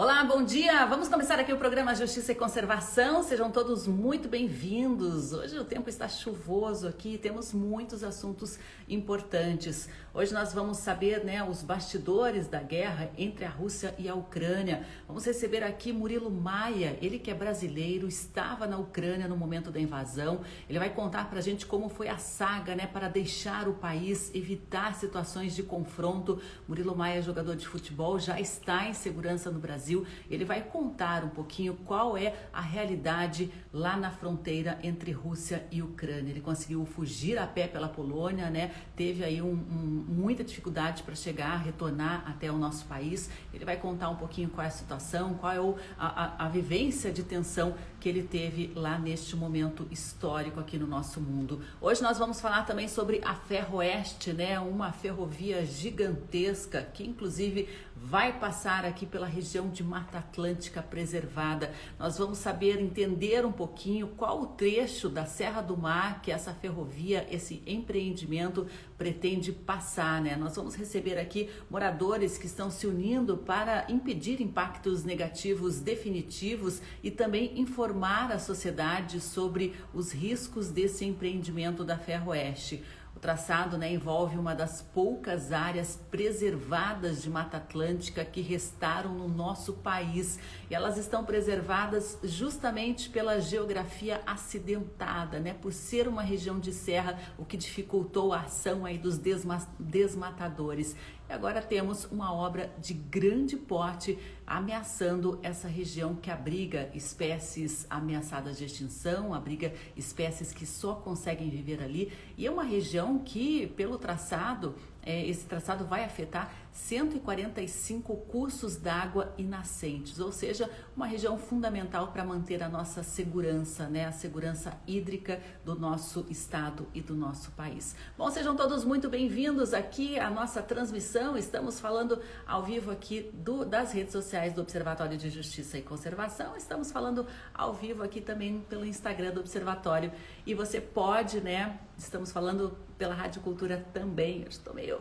Olá, bom dia! Vamos começar aqui o programa Justiça e Conservação. Sejam todos muito bem-vindos. Hoje o tempo está chuvoso aqui, temos muitos assuntos importantes. Hoje nós vamos saber né, os bastidores da guerra entre a Rússia e a Ucrânia. Vamos receber aqui Murilo Maia, ele que é brasileiro, estava na Ucrânia no momento da invasão. Ele vai contar para a gente como foi a saga né, para deixar o país, evitar situações de confronto. Murilo Maia, jogador de futebol, já está em segurança no Brasil. Brasil. Ele vai contar um pouquinho qual é a realidade lá na fronteira entre Rússia e Ucrânia. Ele conseguiu fugir a pé pela Polônia, né? Teve aí um, um, muita dificuldade para chegar, retornar até o nosso país. Ele vai contar um pouquinho qual é a situação, qual é o, a, a, a vivência de tensão que ele teve lá neste momento histórico aqui no nosso mundo. Hoje nós vamos falar também sobre a Ferroeste, né? Uma ferrovia gigantesca que inclusive vai passar aqui pela região de Mata Atlântica preservada. Nós vamos saber entender um pouquinho qual o trecho da Serra do Mar que essa ferrovia, esse empreendimento pretende passar, né? Nós vamos receber aqui moradores que estão se unindo para impedir impactos negativos definitivos e também informar a sociedade sobre os riscos desse empreendimento da Ferroeste. O traçado né, envolve uma das poucas áreas preservadas de Mata Atlântica que restaram no nosso país. E elas estão preservadas justamente pela geografia acidentada, né, por ser uma região de serra, o que dificultou a ação aí dos desma desmatadores. E agora temos uma obra de grande porte ameaçando essa região que abriga espécies ameaçadas de extinção, abriga espécies que só conseguem viver ali. E é uma região que, pelo traçado, é, esse traçado vai afetar 145 cursos d'água e nascentes, ou seja, uma região fundamental para manter a nossa segurança, né, a segurança hídrica do nosso estado e do nosso país. Bom, sejam todos muito bem-vindos aqui à nossa transmissão. Estamos falando ao vivo aqui do, das redes sociais do Observatório de Justiça e Conservação. Estamos falando ao vivo aqui também pelo Instagram do Observatório. E você pode, né? Estamos falando pela Rádio Cultura também. Eu estou meio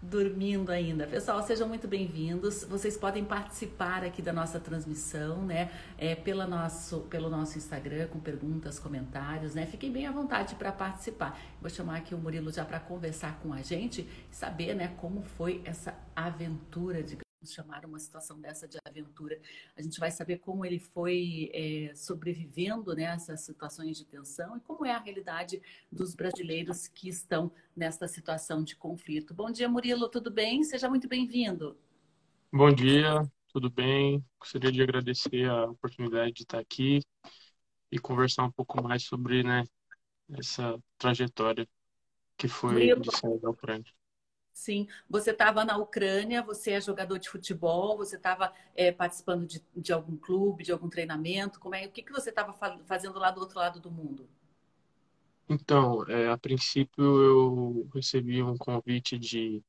dormindo ainda. Pessoal, sejam muito bem-vindos. Vocês podem participar aqui da nossa transmissão, né? É, pela nosso, pelo nosso Instagram, com perguntas, comentários, né? Fiquem bem à vontade para participar. Vou chamar aqui o Murilo já para conversar com a gente e saber, né, como foi essa aventura de chamar uma situação dessa de aventura. A gente vai saber como ele foi é, sobrevivendo nessas né, situações de tensão e como é a realidade dos brasileiros que estão nesta situação de conflito. Bom dia, Murilo, tudo bem? Seja muito bem-vindo. Bom dia, tudo bem? Gostaria de agradecer a oportunidade de estar aqui e conversar um pouco mais sobre né, essa trajetória que foi Murilo. de sair da Ucrânia. Sim, você estava na Ucrânia, você é jogador de futebol, você estava é, participando de, de, algum clube, de algum treinamento. Como é, o que, que você estava fazendo lá do outro lado do mundo? Então, é, a princípio eu recebi um convite de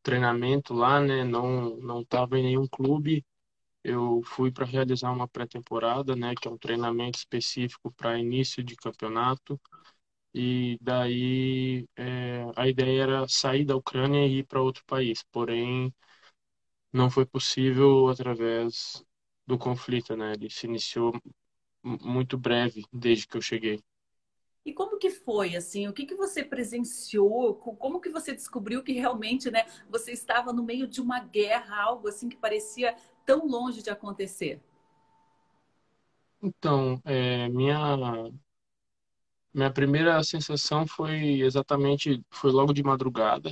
treinamento lá, né? Não não estava em nenhum clube. Eu fui para realizar uma pré-temporada, né? Que é um treinamento específico para início de campeonato. E daí é, a ideia era sair da Ucrânia e ir para outro país, porém não foi possível através do conflito, né? Ele se iniciou muito breve desde que eu cheguei. E como que foi, assim, o que, que você presenciou, como que você descobriu que realmente, né, você estava no meio de uma guerra, algo assim que parecia tão longe de acontecer? Então, é, minha minha primeira sensação foi exatamente, foi logo de madrugada,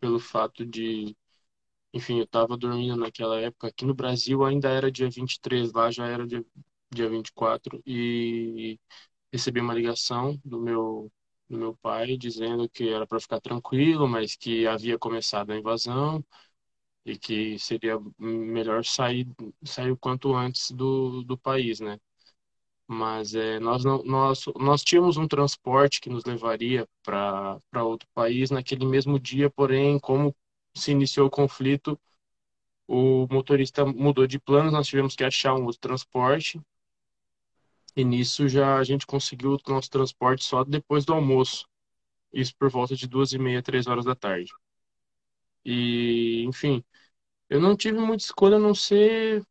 pelo fato de, enfim, eu estava dormindo naquela época. Aqui no Brasil ainda era dia 23, lá já era dia, dia 24, e recebi uma ligação do meu, do meu pai dizendo que era para ficar tranquilo, mas que havia começado a invasão e que seria melhor sair, sair o quanto antes do, do país, né? Mas é, nós, não, nós, nós tínhamos um transporte que nos levaria para outro país naquele mesmo dia, porém, como se iniciou o conflito, o motorista mudou de planos, nós tivemos que achar um outro transporte, e nisso já a gente conseguiu o nosso transporte só depois do almoço, isso por volta de duas e meia, três horas da tarde. E, enfim, Eu não tive muita escolha a não ser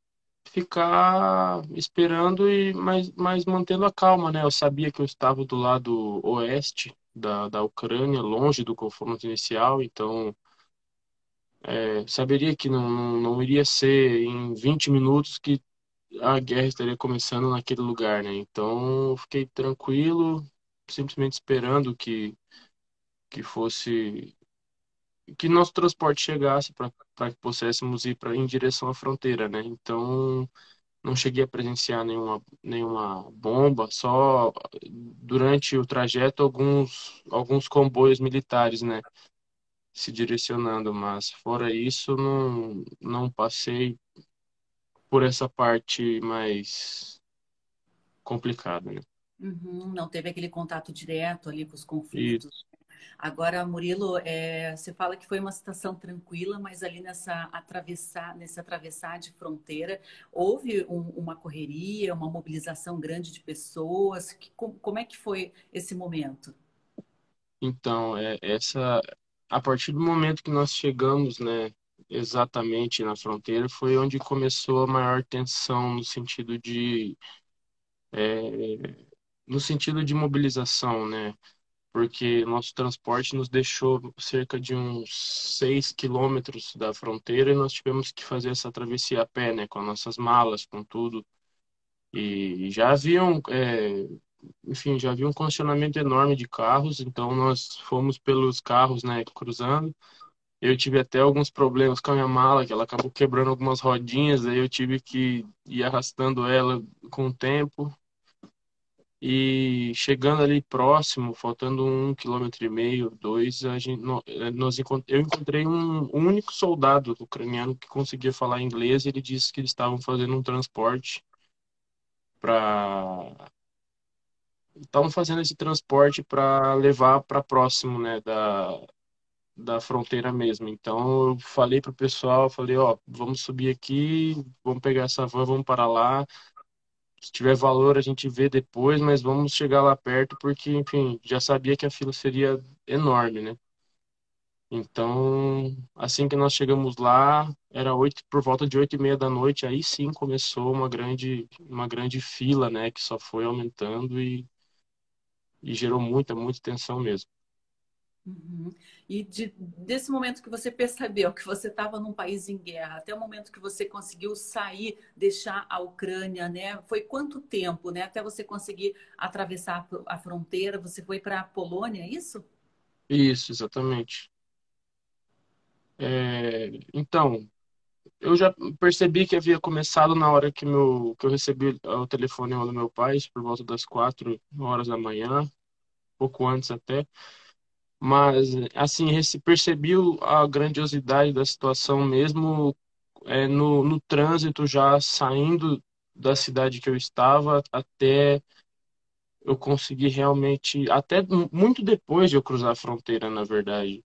ficar esperando e mas, mas mantendo a calma, né? Eu sabia que eu estava do lado oeste da, da Ucrânia, longe do confronto inicial, então é, saberia que não, não, não iria ser em 20 minutos que a guerra estaria começando naquele lugar, né? Então eu fiquei tranquilo, simplesmente esperando que, que fosse que nosso transporte chegasse para que pudéssemos ir pra, em direção à fronteira, né? Então, não cheguei a presenciar nenhuma, nenhuma bomba, só durante o trajeto alguns, alguns comboios militares, né? Se direcionando, mas fora isso, não, não passei por essa parte mais complicada, né? Uhum, não teve aquele contato direto ali com os conflitos. Agora, Murilo, é, você fala que foi uma situação tranquila, mas ali nessa atravessar, nesse atravessar de fronteira, houve um, uma correria, uma mobilização grande de pessoas. Que, como, como é que foi esse momento? Então, é, essa, a partir do momento que nós chegamos, né, exatamente na fronteira, foi onde começou a maior tensão no sentido de, é, no sentido de mobilização, né? Porque nosso transporte nos deixou cerca de uns 6 quilômetros da fronteira e nós tivemos que fazer essa travessia a pé, né, com nossas malas, com tudo. E já haviam, é, enfim, já havia um congestionamento enorme de carros, então nós fomos pelos carros, né, cruzando. Eu tive até alguns problemas com a minha mala, que ela acabou quebrando algumas rodinhas, aí eu tive que ir arrastando ela com o tempo. E chegando ali próximo, faltando um quilômetro e meio, dois, a gente, eh, nós, eu encontrei um, único soldado ucraniano que conseguia falar inglês. E ele disse que eles estavam fazendo um transporte para estavam fazendo esse transporte para levar para próximo, né, da, da fronteira mesmo. Então eu falei pro pessoal, falei, ó, vamos subir aqui, vamos pegar essa van, vamos para lá. Se tiver valor, a gente vê depois, mas vamos chegar lá perto, porque, enfim, já sabia que a fila seria enorme, né? Então, assim que nós chegamos lá, era oito, por volta de oito e meia da noite, aí sim começou uma grande, uma grande fila, né, que só foi aumentando e, e gerou muita, muita tensão mesmo. Uhum. E de, desse momento que você percebeu que você estava num país em guerra, até o momento que você conseguiu sair, deixar a Ucrânia, né? Foi quanto tempo, né? Até você conseguir atravessar a fronteira, você foi para a Polônia, é isso? Isso, exatamente. É, então, eu já percebi que havia começado na hora que, meu, que eu recebi o telefone do meu pai, por volta das quatro horas da manhã, pouco antes até. Mas, assim, percebi a grandiosidade da situação mesmo é, no, no trânsito, já saindo da cidade que eu estava até eu conseguir realmente, até muito depois de eu cruzar a fronteira, na verdade,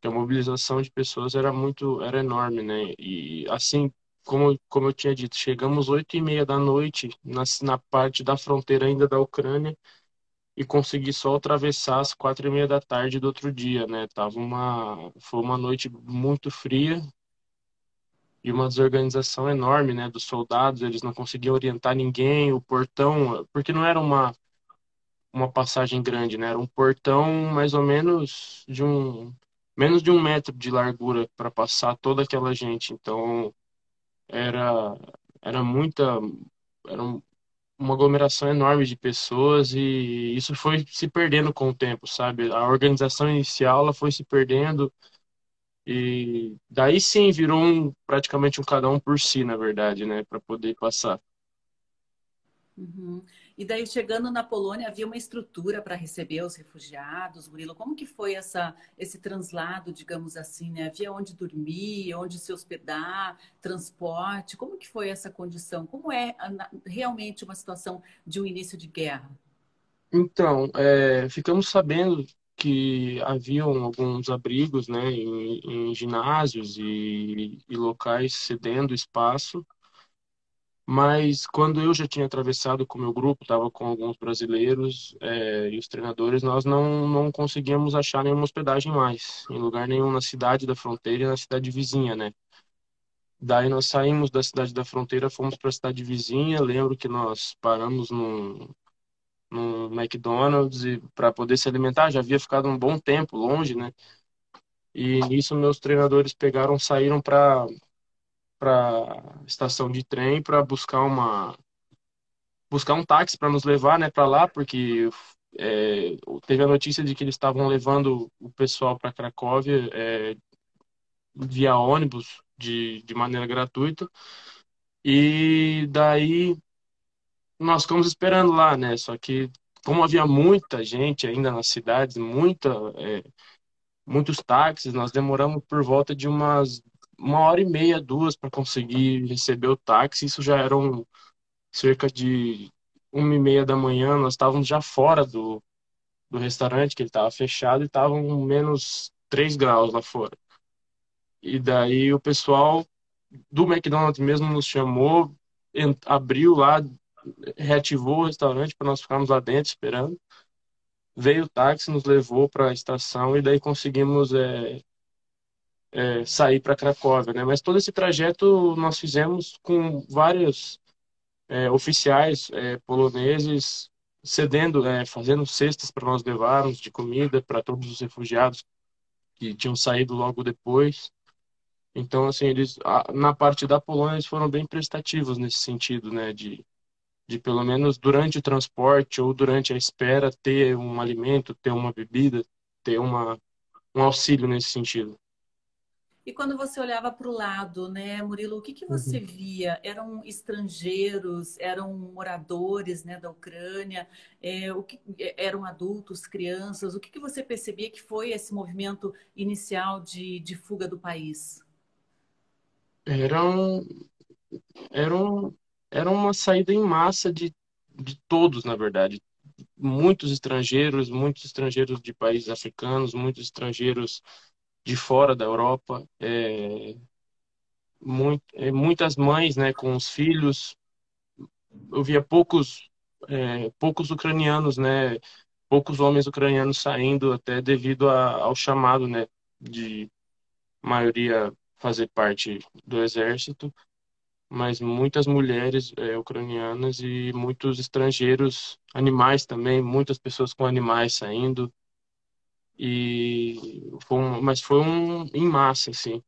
que a mobilização de pessoas era muito, era enorme, né? E assim, como, como eu tinha dito, chegamos oito e meia da noite na, na parte da fronteira ainda da Ucrânia e consegui só atravessar às quatro e meia da tarde do outro dia, né? Tava uma, foi uma noite muito fria e uma desorganização enorme, né? Dos soldados, eles não conseguiam orientar ninguém, o portão, porque não era uma uma passagem grande, né? Era um portão mais ou menos de um menos de um metro de largura para passar toda aquela gente. Então era era muita era uma aglomeração enorme de pessoas e isso foi se perdendo com o tempo, sabe? A organização inicial ela foi se perdendo e daí sim virou um, praticamente um cada um por si, na verdade, né, para poder passar. Uhum. E daí, chegando na Polônia, havia uma estrutura para receber os refugiados, Murilo? Como que foi essa, esse translado, digamos assim, né? Havia onde dormir, onde se hospedar, transporte? Como que foi essa condição? Como é realmente uma situação de um início de guerra? Então, é, ficamos sabendo que haviam alguns abrigos, né, em, em ginásios e, e locais cedendo espaço mas quando eu já tinha atravessado com o meu grupo, estava com alguns brasileiros é, e os treinadores, nós não, não conseguíamos achar nenhuma hospedagem mais, em lugar nenhum na cidade da fronteira e na cidade vizinha, né? Daí nós saímos da cidade da fronteira, fomos para a cidade vizinha. Lembro que nós paramos num, num McDonald's para poder se alimentar. Já havia ficado um bom tempo longe, né? E nisso meus treinadores pegaram, saíram para para estação de trem para buscar uma buscar um táxi para nos levar, né, para lá, porque é, teve a notícia de que eles estavam levando o pessoal para Cracóvia é, via ônibus de, de maneira gratuita. E daí nós ficamos esperando lá, né? Só que como havia muita gente ainda nas cidades, muita, é, muitos táxis, nós demoramos por volta de umas uma hora e meia, duas para conseguir receber o táxi. Isso já eram cerca de uma e meia da manhã. Nós estávamos já fora do, do restaurante, que ele estava fechado, e estavam menos 3 graus lá fora. E daí o pessoal do McDonald's mesmo nos chamou, abriu lá, reativou o restaurante para nós ficarmos lá dentro esperando. Veio o táxi, nos levou para a estação e daí conseguimos é, é, sair para Cracóvia, né? Mas todo esse trajeto nós fizemos com vários é, oficiais é, poloneses cedendo, é, fazendo cestas para nós levarmos de comida para todos os refugiados que tinham saído logo depois. Então, assim, eles na parte da Polônia eles foram bem prestativos nesse sentido, né, de de pelo menos durante o transporte ou durante a espera ter um alimento, ter uma bebida, ter uma um auxílio nesse sentido. E quando você olhava para o lado, né, Murilo, o que, que você uhum. via? Eram estrangeiros, eram moradores né, da Ucrânia, é, o que, é, eram adultos, crianças? O que, que você percebia que foi esse movimento inicial de, de fuga do país? Eram, eram, era uma saída em massa de, de todos, na verdade. Muitos estrangeiros, muitos estrangeiros de países africanos, muitos estrangeiros de fora da Europa, é, muito, é, muitas mães né, com os filhos. Eu via poucos, é, poucos ucranianos, né, poucos homens ucranianos saindo até devido a, ao chamado né, de maioria fazer parte do exército, mas muitas mulheres é, ucranianas e muitos estrangeiros, animais também, muitas pessoas com animais saindo. E foi um, mas foi um em massa, assim.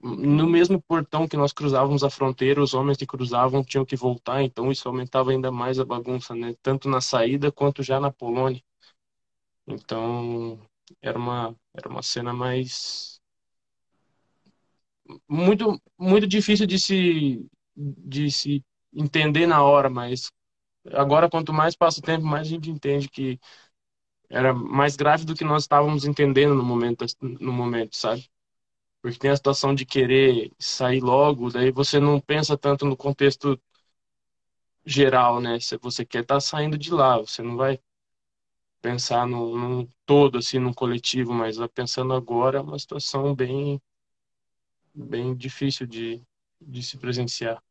No mesmo portão que nós cruzávamos a fronteira, os homens que cruzavam tinham que voltar, então isso aumentava ainda mais a bagunça, né? Tanto na saída quanto já na Polônia. Então, era uma era uma cena mais muito muito difícil de se de se entender na hora, mas agora quanto mais passa o tempo, mais a gente entende que era mais grave do que nós estávamos entendendo no momento, no momento, sabe? Porque tem a situação de querer sair logo, daí você não pensa tanto no contexto geral, né? Se você quer estar tá saindo de lá, você não vai pensar no todo, assim, no coletivo, mas pensando agora é uma situação bem, bem difícil de, de se presenciar.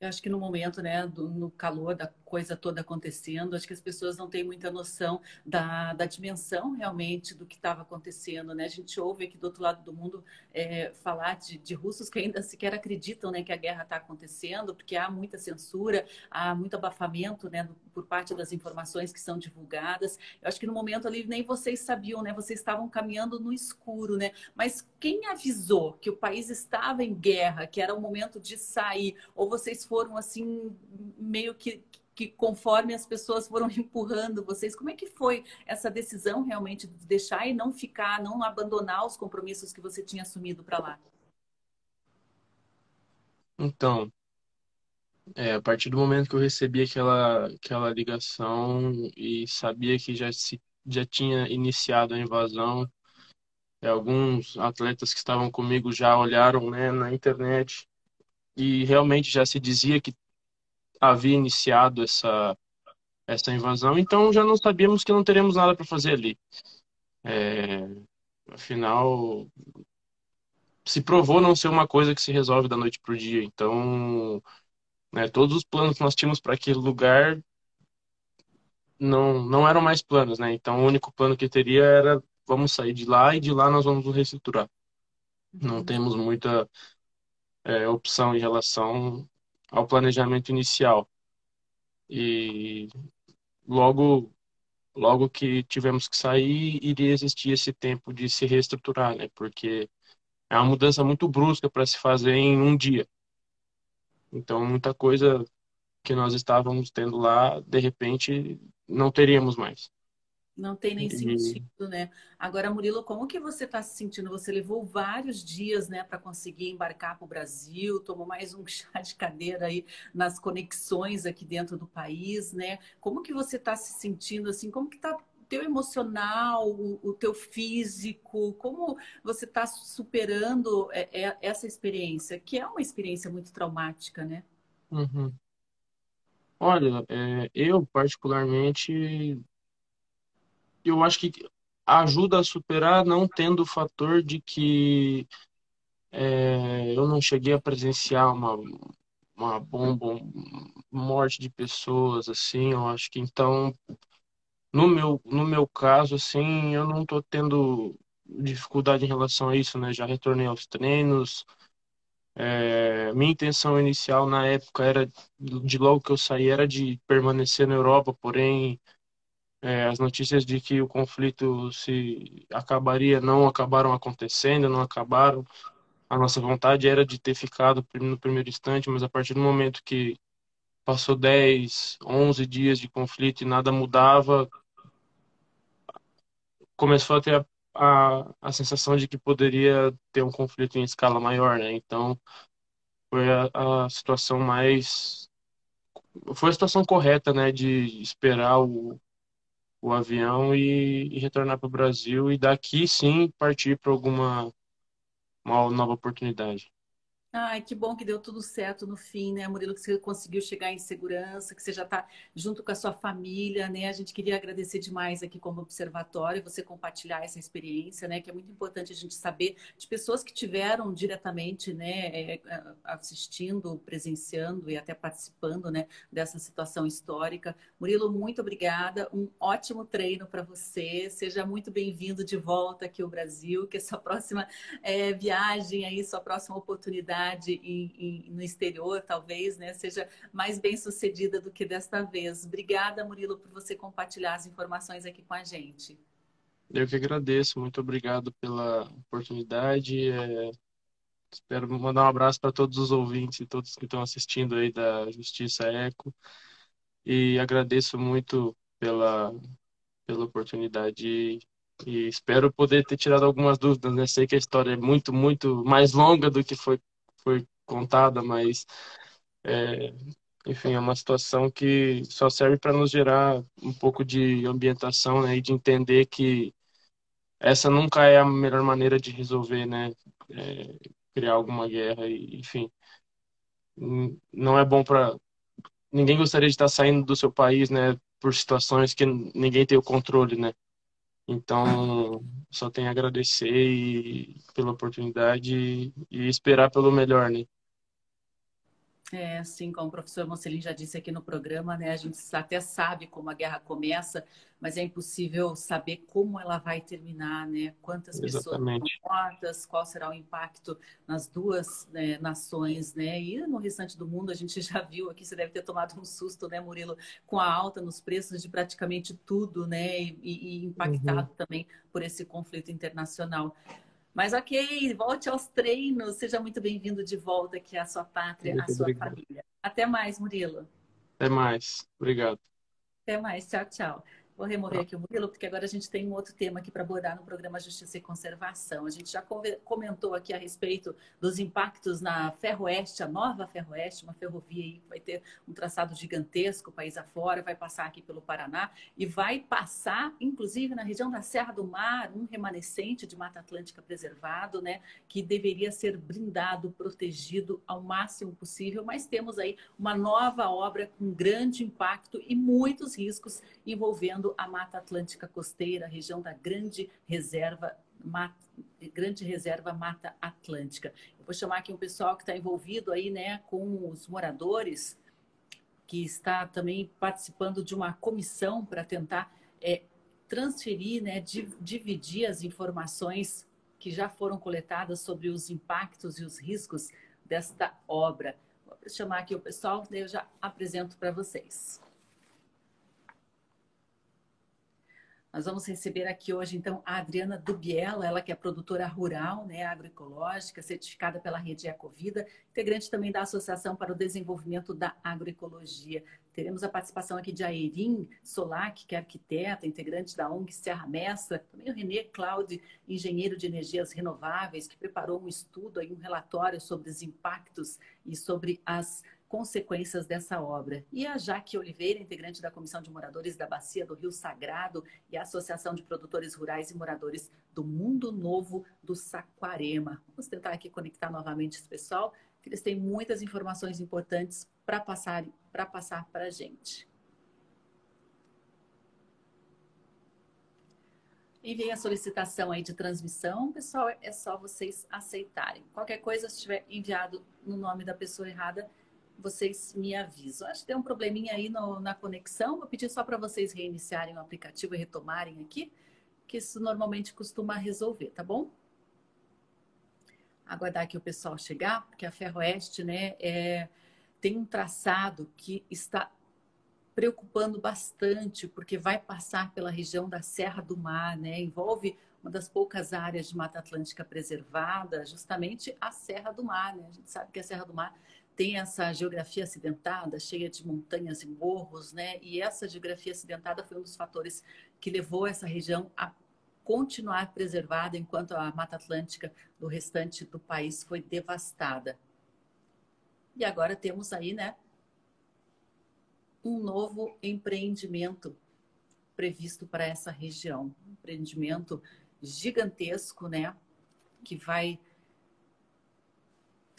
Eu acho que no momento, né, do, no calor da coisa toda acontecendo, acho que as pessoas não têm muita noção da, da dimensão realmente do que estava acontecendo, né? A gente ouve aqui do outro lado do mundo é, falar de, de, russos que ainda sequer acreditam, né, que a guerra está acontecendo, porque há muita censura, há muito abafamento, né, por parte das informações que são divulgadas. Eu acho que no momento ali nem vocês sabiam, né? Vocês estavam caminhando no escuro, né? Mas quem avisou que o país estava em guerra, que era o momento de sair, ou vocês foram assim meio que que conforme as pessoas foram empurrando vocês, como é que foi essa decisão realmente de deixar e não ficar, não abandonar os compromissos que você tinha assumido para lá? Então, é, a partir do momento que eu recebi aquela, aquela ligação e sabia que já, se, já tinha iniciado a invasão, é, alguns atletas que estavam comigo já olharam né, na internet e realmente já se dizia que havia iniciado essa, essa invasão, então já não sabíamos que não teremos nada para fazer ali. É, afinal, se provou não ser uma coisa que se resolve da noite para o dia. Então, né, todos os planos que nós tínhamos para aquele lugar não, não eram mais planos, né? Então, o único plano que teria era vamos sair de lá e de lá nós vamos nos reestruturar. Não uhum. temos muita é, opção em relação ao planejamento inicial. E logo, logo que tivemos que sair, iria existir esse tempo de se reestruturar, né? Porque é uma mudança muito brusca para se fazer em um dia. Então, muita coisa que nós estávamos tendo lá, de repente, não teríamos mais. Não tem nem sentido, né? Agora, Murilo, como que você está se sentindo? Você levou vários dias, né, para conseguir embarcar para o Brasil, tomou mais um chá de cadeira aí nas conexões aqui dentro do país, né? Como que você está se sentindo assim? Como que está o teu emocional, o, o teu físico? Como você está superando é, é, essa experiência, que é uma experiência muito traumática, né? Uhum. Olha, é, eu particularmente eu acho que ajuda a superar não tendo o fator de que é, eu não cheguei a presenciar uma, uma bomba, morte de pessoas, assim, eu acho que então, no meu, no meu caso, assim, eu não tô tendo dificuldade em relação a isso, né? Já retornei aos treinos, é, minha intenção inicial na época era, de logo que eu saí, era de permanecer na Europa, porém é, as notícias de que o conflito se acabaria não acabaram acontecendo, não acabaram. A nossa vontade era de ter ficado no primeiro instante, mas a partir do momento que passou 10, 11 dias de conflito e nada mudava, começou a ter a, a, a sensação de que poderia ter um conflito em escala maior, né? Então, foi a, a situação mais foi a situação correta, né, de esperar o, o avião e, e retornar para o Brasil e daqui sim partir para alguma uma nova oportunidade. Ai, que bom que deu tudo certo no fim, né, Murilo? Que você conseguiu chegar em segurança, que você já está junto com a sua família, né? A gente queria agradecer demais aqui como observatório você compartilhar essa experiência, né? Que é muito importante a gente saber de pessoas que tiveram diretamente, né, é, assistindo, presenciando e até participando, né, dessa situação histórica. Murilo, muito obrigada. Um ótimo treino para você. Seja muito bem-vindo de volta aqui ao Brasil. Que a sua próxima é, viagem aí, sua próxima oportunidade e, e, no exterior, talvez, né, seja mais bem sucedida do que desta vez. Obrigada, Murilo, por você compartilhar as informações aqui com a gente. Eu que agradeço, muito obrigado pela oportunidade. É... Espero mandar um abraço para todos os ouvintes e todos que estão assistindo aí da Justiça Eco. E agradeço muito pela, pela oportunidade e espero poder ter tirado algumas dúvidas. Né? Sei que a história é muito, muito mais longa do que foi foi contada, mas é, enfim, é uma situação que só serve para nos gerar um pouco de ambientação, né, e de entender que essa nunca é a melhor maneira de resolver, né, é, criar alguma guerra, e, enfim, não é bom para ninguém gostaria de estar saindo do seu país, né, por situações que ninguém tem o controle, né. Então, só tenho a agradecer e, pela oportunidade e esperar pelo melhor, né? É, assim como o professor Mocelin já disse aqui no programa, né, a gente até sabe como a guerra começa, mas é impossível saber como ela vai terminar, né? Quantas Exatamente. pessoas mortas, qual será o impacto nas duas né, nações, né? E no restante do mundo a gente já viu aqui, você deve ter tomado um susto, né, Murilo, com a alta nos preços de praticamente tudo, né? E, e impactado uhum. também por esse conflito internacional. Mas ok, volte aos treinos. Seja muito bem-vindo de volta aqui à sua pátria, muito à sua obrigado. família. Até mais, Murilo. Até mais. Obrigado. Até mais. Tchau, tchau. Vou remover aqui o Murilo, porque agora a gente tem um outro tema aqui para abordar no programa Justiça e Conservação. A gente já comentou aqui a respeito dos impactos na Ferroeste, a nova Ferroeste, uma ferrovia aí que vai ter um traçado gigantesco, país afora, vai passar aqui pelo Paraná e vai passar, inclusive, na região da Serra do Mar, um remanescente de Mata Atlântica preservado, né, que deveria ser blindado, protegido ao máximo possível, mas temos aí uma nova obra com grande impacto e muitos riscos envolvendo a Mata Atlântica Costeira, região da Grande Reserva Mata, Grande Reserva Mata Atlântica. Eu vou chamar aqui um pessoal que está envolvido aí, né, com os moradores, que está também participando de uma comissão para tentar é, transferir, né, dividir as informações que já foram coletadas sobre os impactos e os riscos desta obra. Vou chamar aqui o pessoal, daí eu já apresento para vocês. Nós vamos receber aqui hoje, então, a Adriana Dubiela, ela que é produtora rural, né, agroecológica, certificada pela Rede Ecovida, integrante também da Associação para o Desenvolvimento da Agroecologia. Teremos a participação aqui de Airin Solac, que é arquiteta, integrante da ONG Serra Mestra, também o Renê Claude, engenheiro de energias renováveis, que preparou um estudo, aí, um relatório sobre os impactos e sobre as consequências dessa obra. E a Jaque Oliveira, integrante da Comissão de Moradores da Bacia do Rio Sagrado e a Associação de Produtores Rurais e Moradores do Mundo Novo do Saquarema. Vamos tentar aqui conectar novamente esse pessoal, que eles têm muitas informações importantes para passar para passar para a gente. Enviei a solicitação aí de transmissão, pessoal, é só vocês aceitarem. Qualquer coisa, se tiver enviado no nome da pessoa errada, vocês me avisam. Acho que tem um probleminha aí no, na conexão. Vou pedir só para vocês reiniciarem o aplicativo e retomarem aqui, que isso normalmente costuma resolver, tá bom? Aguardar aqui o pessoal chegar, porque a Ferroeste, né, é, tem um traçado que está preocupando bastante, porque vai passar pela região da Serra do Mar, né? Envolve uma das poucas áreas de Mata Atlântica preservada, justamente a Serra do Mar, né? A gente sabe que a Serra do Mar tem essa geografia acidentada, cheia de montanhas e morros, né? E essa geografia acidentada foi um dos fatores que levou essa região a continuar preservada enquanto a Mata Atlântica do restante do país foi devastada. E agora temos aí, né, um novo empreendimento previsto para essa região, um empreendimento gigantesco, né, que vai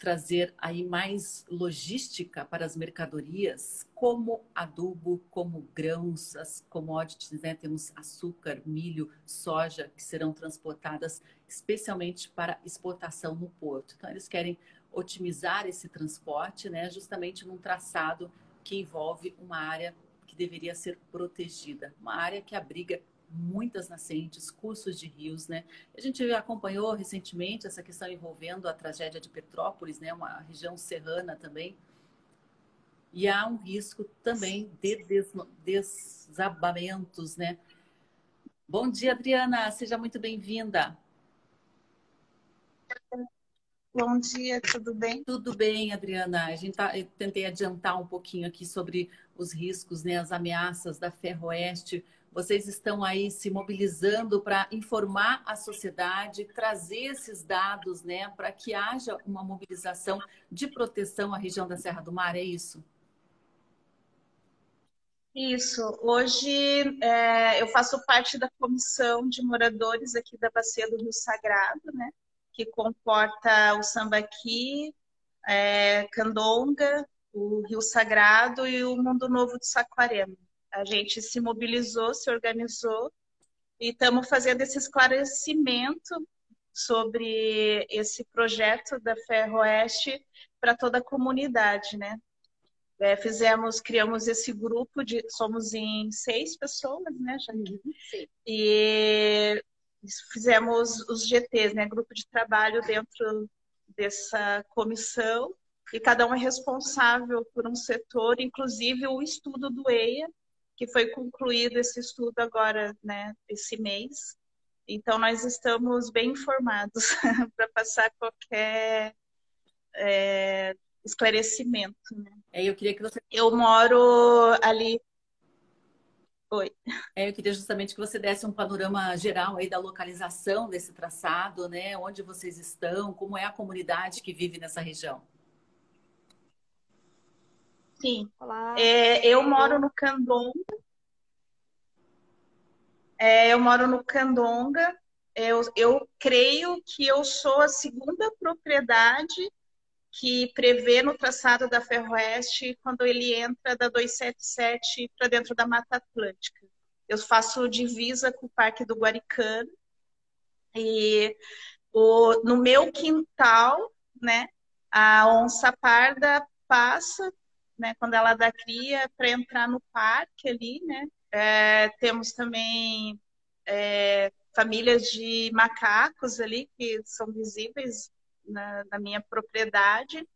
trazer aí mais logística para as mercadorias, como adubo, como grãos, as commodities, né? Temos açúcar, milho, soja, que serão transportadas especialmente para exportação no porto. Então, eles querem otimizar esse transporte, né? Justamente num traçado que envolve uma área que deveria ser protegida, uma área que abriga muitas nascentes, cursos de rios, né? A gente acompanhou recentemente essa questão envolvendo a tragédia de Petrópolis, né? Uma região serrana também. E há um risco também de desabamentos, né? Bom dia, Adriana. Seja muito bem-vinda. Bom dia, tudo bem? Tudo bem, Adriana. A gente tá, tentei adiantar um pouquinho aqui sobre os riscos, né, as ameaças da Ferroeste vocês estão aí se mobilizando para informar a sociedade, trazer esses dados, né, para que haja uma mobilização de proteção à região da Serra do Mar, é isso? Isso. Hoje é, eu faço parte da comissão de moradores aqui da Bacia do Rio Sagrado, né, que comporta o Sambaqui, é, Candonga, o Rio Sagrado e o Mundo Novo de Saquarema. A gente se mobilizou, se organizou e estamos fazendo esse esclarecimento sobre esse projeto da Ferroeste para toda a comunidade, né? É, fizemos, criamos esse grupo de, somos em seis pessoas, né, Janine? Sim. E fizemos os GTs, né, grupo de trabalho dentro dessa comissão e cada um é responsável por um setor, inclusive o estudo do EIA, que foi concluído esse estudo agora, né, esse mês. Então, nós estamos bem informados para passar qualquer é, esclarecimento. Né? É, eu queria que você. Eu moro ali. Oi. É, eu queria justamente que você desse um panorama geral aí da localização desse traçado, né? Onde vocês estão, como é a comunidade que vive nessa região. Sim. Olá. É, eu moro no Candonga. É, eu moro no Candonga. Eu, eu creio que eu sou a segunda propriedade que prevê no traçado da Ferroeste quando ele entra da 277 para dentro da Mata Atlântica. Eu faço divisa com o Parque do Guaricano e o, no meu quintal, né, a onça parda passa né, quando ela dá cria, para entrar no parque ali, né? É, temos também é, famílias de macacos ali que são visíveis na, na minha propriedade.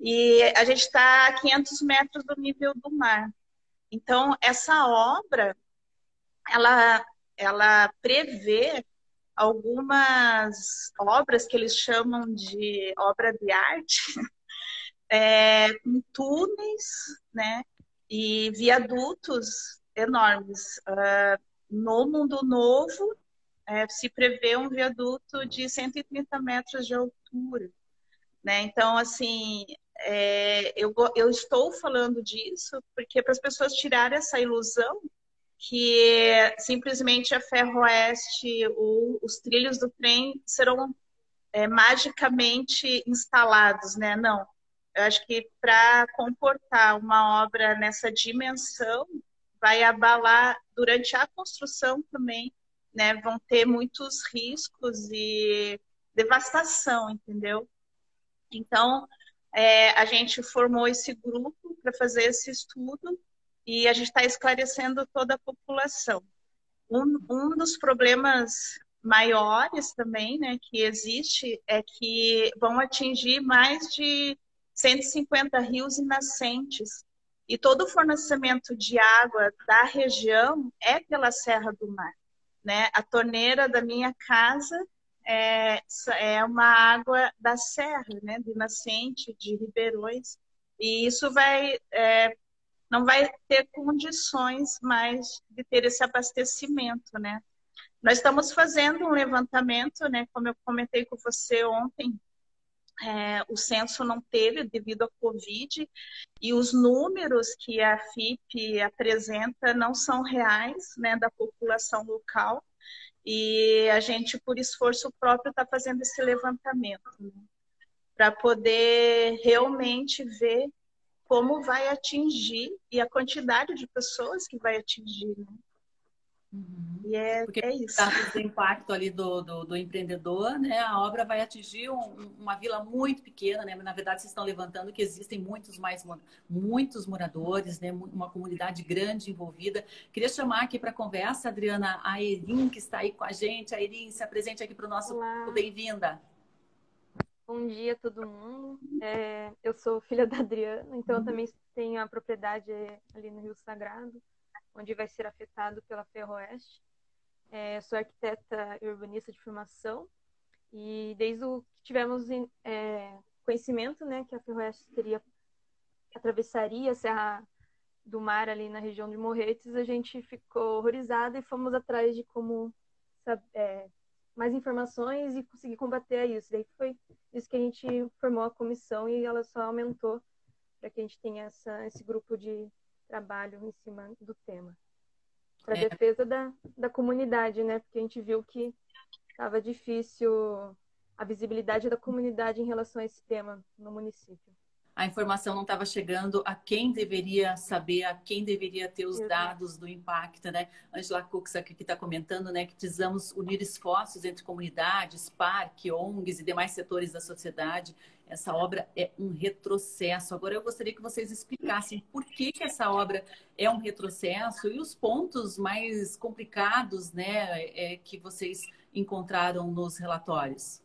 E a gente está a 500 metros do nível do mar. Então, essa obra, ela, ela prevê algumas obras que eles chamam de obra de arte, é, com túneis né, e viadutos enormes. Uh, no Mundo Novo, é, se prevê um viaduto de 130 metros de altura. Né? Então, assim, é, eu, eu estou falando disso porque para as pessoas tirarem essa ilusão que simplesmente a Ferroeste ou os trilhos do trem serão é, magicamente instalados, né? Não. Eu acho que para comportar uma obra nessa dimensão, vai abalar durante a construção também, né? Vão ter muitos riscos e devastação, entendeu? Então, é, a gente formou esse grupo para fazer esse estudo e a gente está esclarecendo toda a população. Um, um dos problemas maiores também, né, que existe é que vão atingir mais de 150 rios e nascentes. E todo o fornecimento de água da região é pela Serra do Mar. Né? A torneira da minha casa é, é uma água da serra, né? de nascente, de ribeirões. E isso vai é, não vai ter condições mais de ter esse abastecimento, né? Nós estamos fazendo um levantamento, né? Como eu comentei com você ontem, é, o censo não teve devido à Covid e os números que a FIP apresenta não são reais, né? Da população local e a gente, por esforço próprio, está fazendo esse levantamento né? para poder realmente ver como vai atingir e a quantidade de pessoas que vai atingir, né? Uhum. E é, Porque é isso. do impacto ali do, do, do, empreendedor, né? A obra vai atingir um, uma vila muito pequena, né? Na verdade, vocês estão levantando que existem muitos mais muitos moradores, né? Uma comunidade grande envolvida. Queria chamar aqui para conversa, Adriana, a Erin, que está aí com a gente. A Erin, se apresente aqui para o nosso bem-vinda. Bom dia a todo mundo. É, eu sou filha da Adriana, então eu uhum. também tenho a propriedade ali no Rio Sagrado, onde vai ser afetado pela Ferroeste. É, sou arquiteta e urbanista de formação e desde o que tivemos é, conhecimento, né, que a Ferroeste teria atravessaria a Serra do Mar ali na região de Morretes, a gente ficou horrorizada e fomos atrás de como é, mais informações e conseguir combater isso. Daí foi isso que a gente formou a comissão e ela só aumentou para que a gente tenha essa, esse grupo de trabalho em cima do tema. Para é. defesa da, da comunidade, né? Porque a gente viu que estava difícil a visibilidade da comunidade em relação a esse tema no município a informação não estava chegando a quem deveria saber, a quem deveria ter os dados do impacto, né? Angela Cux aqui está comentando, né, que precisamos unir esforços entre comunidades, parque, ONGs e demais setores da sociedade. Essa obra é um retrocesso. Agora eu gostaria que vocês explicassem por que, que essa obra é um retrocesso e os pontos mais complicados, né, é, que vocês encontraram nos relatórios.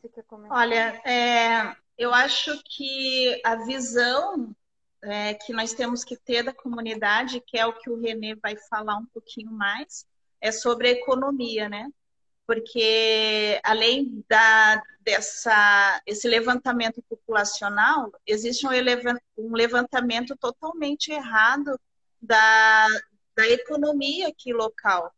Você quer comentar? Olha, é, eu acho que a visão é, que nós temos que ter da comunidade, que é o que o Renê vai falar um pouquinho mais, é sobre a economia, né? Porque além da, dessa, esse levantamento populacional, existe um, levantamento totalmente errado da, da economia aqui local.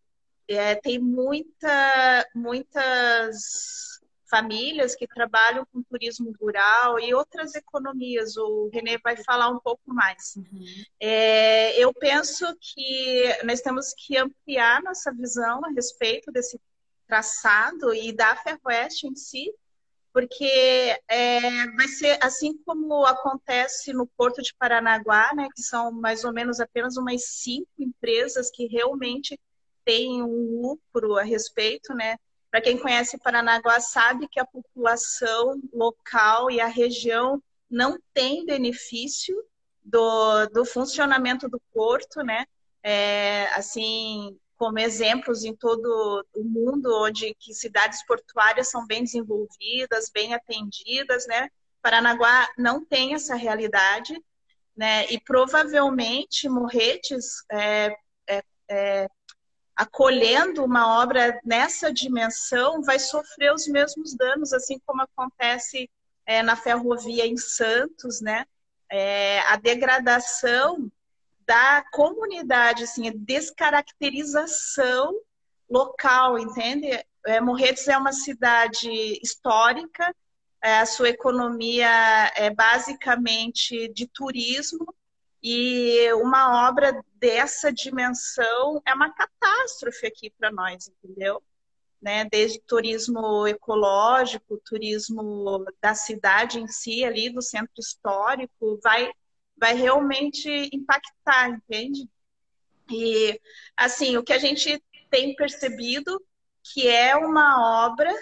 É, tem muita, muitas famílias que trabalham com turismo rural e outras economias. O Renê vai falar um pouco mais. Uhum. É, eu penso que nós temos que ampliar nossa visão a respeito desse traçado e da Ferroeste em si, porque é, vai ser assim como acontece no Porto de Paranaguá, né, que são mais ou menos apenas umas cinco empresas que realmente têm um lucro a respeito, né, para quem conhece Paranaguá sabe que a população local e a região não tem benefício do, do funcionamento do porto, né? É, assim, como exemplos em todo o mundo, onde que cidades portuárias são bem desenvolvidas, bem atendidas, né? Paranaguá não tem essa realidade, né? E provavelmente Morretes é, é, é, acolhendo uma obra nessa dimensão vai sofrer os mesmos danos, assim como acontece é, na ferrovia em Santos, né? É, a degradação da comunidade, assim, a descaracterização local, entende? É, Morretes é uma cidade histórica, é, a sua economia é basicamente de turismo, e uma obra dessa dimensão é uma catástrofe aqui para nós, entendeu? Né? Desde turismo ecológico, turismo da cidade em si, ali do centro histórico, vai vai realmente impactar, entende? E, assim, o que a gente tem percebido que é uma obra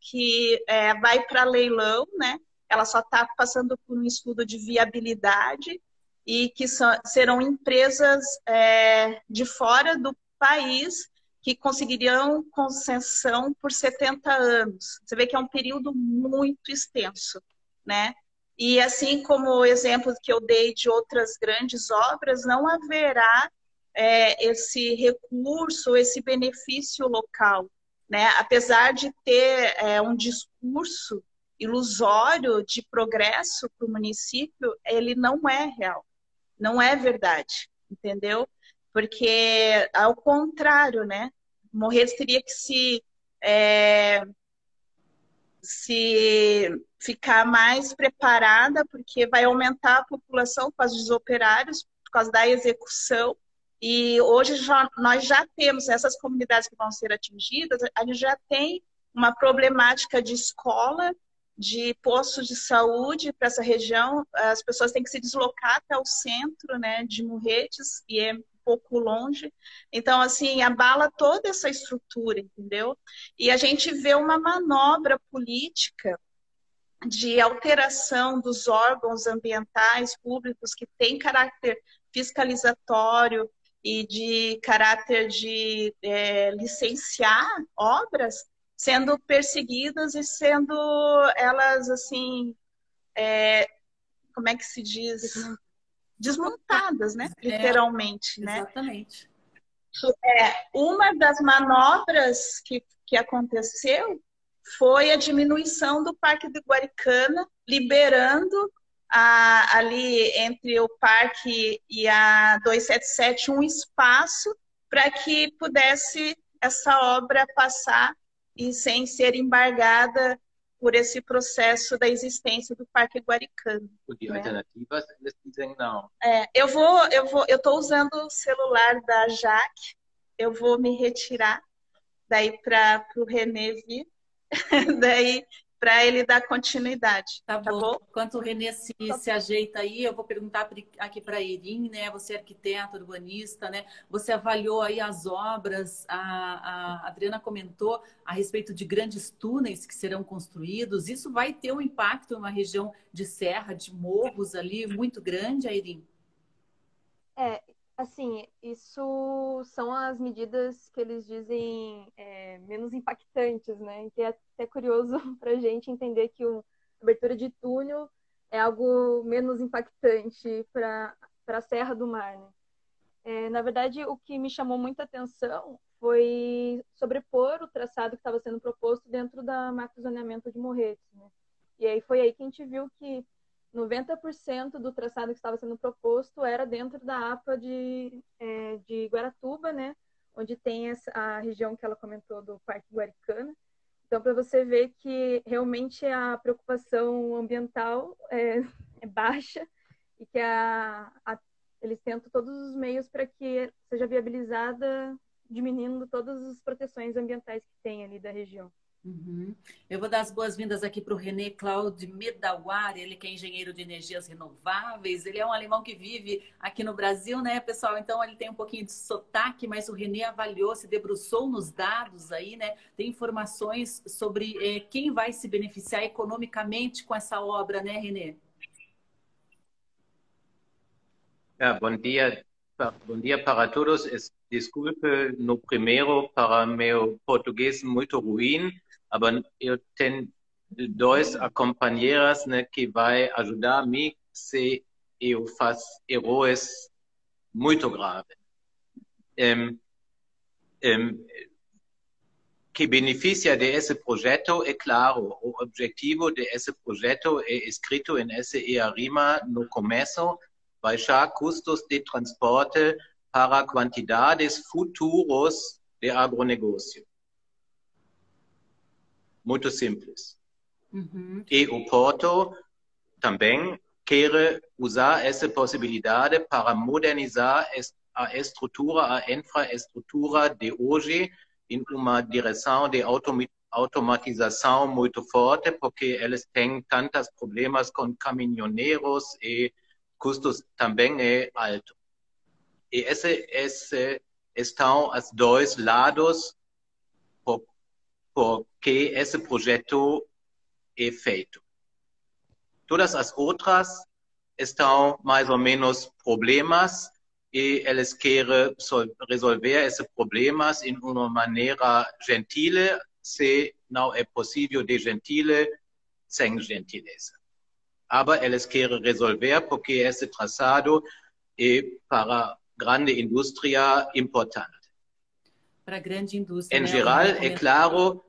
que é, vai para leilão, né? Ela só está passando por um estudo de viabilidade e que são, serão empresas é, de fora do país que conseguiriam concessão por 70 anos. Você vê que é um período muito extenso, né? E assim como o exemplo que eu dei de outras grandes obras, não haverá é, esse recurso, esse benefício local. Né? Apesar de ter é, um discurso ilusório de progresso para o município, ele não é real, não é verdade, entendeu? Porque, ao contrário, né? Morretes teria que se é, se ficar mais preparada, porque vai aumentar a população causa dos operários, por causa da execução. E hoje já, nós já temos essas comunidades que vão ser atingidas, a gente já tem uma problemática de escola, de postos de saúde para essa região. As pessoas têm que se deslocar até o centro né, de Morretes, e é pouco longe. Então, assim, abala toda essa estrutura, entendeu? E a gente vê uma manobra política de alteração dos órgãos ambientais públicos que tem caráter fiscalizatório e de caráter de é, licenciar obras sendo perseguidas e sendo elas assim é, como é que se diz desmontadas, né? É, Literalmente, né? Exatamente. É, uma das manobras que, que aconteceu foi a diminuição do Parque do Guaricana, liberando a, ali entre o parque e a 277 um espaço para que pudesse essa obra passar e sem ser embargada por esse processo da existência do Parque Guaricano. Porque né? alternativas eles dizem não. É, eu vou, eu vou, eu estou usando o celular da Jaque, eu vou me retirar daí para o Renê vir, daí para ele dar continuidade. Tá, tá bom. bom. Enquanto o Renê se, se ajeita aí, eu vou perguntar aqui para a Irim, né? Você é arquiteto, urbanista, né? Você avaliou aí as obras, a, a Adriana comentou a respeito de grandes túneis que serão construídos. Isso vai ter um impacto numa região de serra, de morros ali muito grande, Airim? É, Assim, isso são as medidas que eles dizem é, menos impactantes, né? Que é até curioso para a gente entender que a abertura de túnel é algo menos impactante para a Serra do Mar, né? É, na verdade, o que me chamou muita atenção foi sobrepor o traçado que estava sendo proposto dentro da macrozoneamento de Morretes, né? E aí foi aí que a gente viu que 90% do traçado que estava sendo proposto era dentro da APA de, é, de Guaratuba, né? Onde tem essa, a região que ela comentou do Parque Guaricana. Então, para você ver que realmente a preocupação ambiental é, é baixa e que a, a, eles tentam todos os meios para que seja viabilizada, diminuindo todas as proteções ambientais que tem ali da região. Uhum. Eu vou dar as boas-vindas aqui para o René Claude Medawar, ele que é engenheiro de energias renováveis, ele é um alemão que vive aqui no Brasil, né, pessoal? Então ele tem um pouquinho de sotaque, mas o René avaliou, se debruçou nos dados aí, né? Tem informações sobre eh, quem vai se beneficiar economicamente com essa obra, né, René? Ah, bom dia, bom dia para todos. desculpe no primeiro para meu português muito ruim, mas eu tenho dois companheiras né, que vai ajudar me se eu faço erros muito graves. Um, um, que beneficia desse projeto é claro. O objetivo desse projeto é escrito em essa rima no começo, baixar custos de transporte para quantidades futuros de agronegócio. Muito simples. Uhum. E o Porto também quer usar essa possibilidade para modernizar a estrutura, a infraestrutura de hoje em uma direção de automatização muito forte, porque eles têm tantos problemas com caminhoneiros e custos também é alto. E esse, esse estão os dois lados porque esse projeto é feito. Todas as outras estão mais ou menos problemas e eles querem resolver esses problemas de uma maneira gentil, se não é possível de gentil sem gentileza. Mas eles querem resolver porque esse traçado é para grande indústria importante. Para grande indústria. Em né? geral, é claro,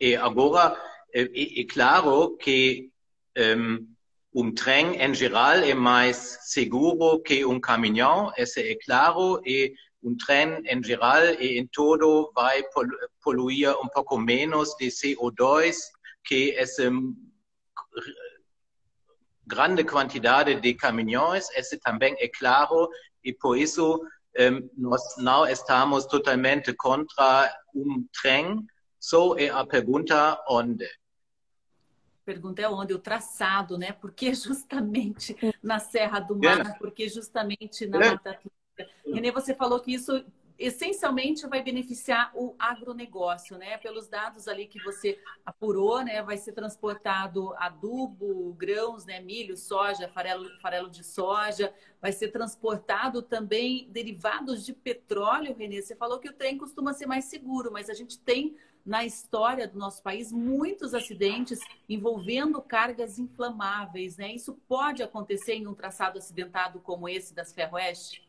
e agora é, é claro que um, um trem em geral é mais seguro que um caminhão, isso é claro, e um trem em geral e em todo vai poluir um pouco menos de CO2 que essa grande quantidade de caminhões, isso também é claro, e por isso nós não estamos totalmente contra um trem, só é a pergunta onde pergunta é onde? O traçado, né? Porque justamente na Serra do Mar, porque justamente na Mata Atlântica. Renê, você falou que isso essencialmente vai beneficiar o agronegócio, né? Pelos dados ali que você apurou, né? Vai ser transportado adubo, grãos, né? Milho, soja, farelo, farelo de soja. Vai ser transportado também derivados de petróleo, Renê. Você falou que o trem costuma ser mais seguro, mas a gente tem na história do nosso país muitos acidentes envolvendo cargas inflamáveis, né? Isso pode acontecer em um traçado acidentado como esse das Ferroeste?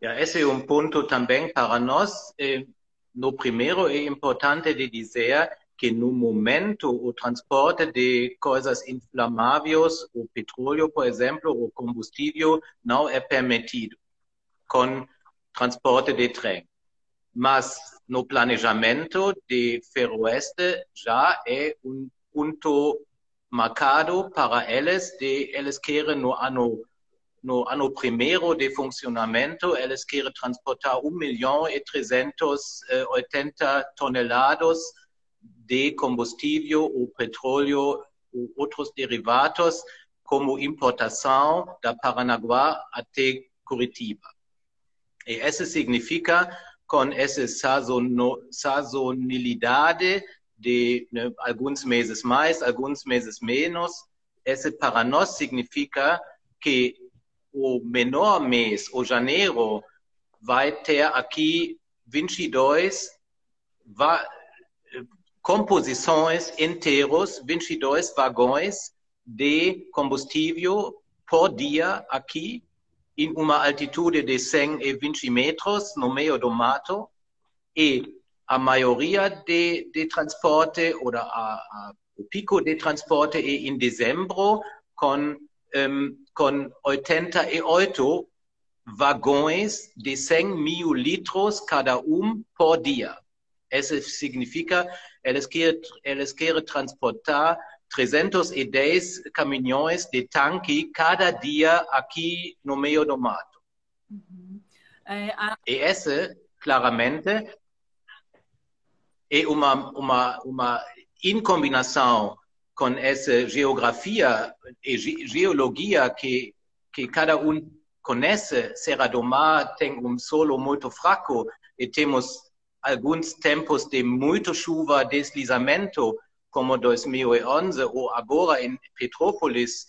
Esse é um ponto também para nós. Eh, no primeiro, é importante de dizer que no momento o transporte de coisas inflamáveis, o petróleo, por exemplo, o combustível, não é permitido com transporte de trem mas no planejamento de Ferroeste já é um ponto marcado para eles de eles querem no ano no ano primeiro de funcionamento eles querem transportar 1 milhão e 380 toneladas de combustível ou petróleo ou outros derivados como importação da Paranaguá até Curitiba. E isso significa com essa sazonalidade de né, alguns meses mais, alguns meses menos. Esse para nós significa que o menor mês, o janeiro, vai ter aqui 22 composições inteiras, 22 vagões de combustível por dia aqui em uma altitude de 120 metros no meio do mato. E a maioria de, de transporte ou a, a, o pico de transporte é em dezembro com, um, com 88 vagões de 100 mil litros cada um por dia. Isso significa eles querem, eles querem transportar 310 caminhões de tanque cada dia aqui no meio do mato. Uhum. É, a... E essa, claramente, é uma, uma, uma em com essa geografia e geologia que, que cada um conhece, Serra do Mar tem um solo muito fraco e temos alguns tempos de muita chuva, deslizamento, como 2011 ou agora em Petrópolis,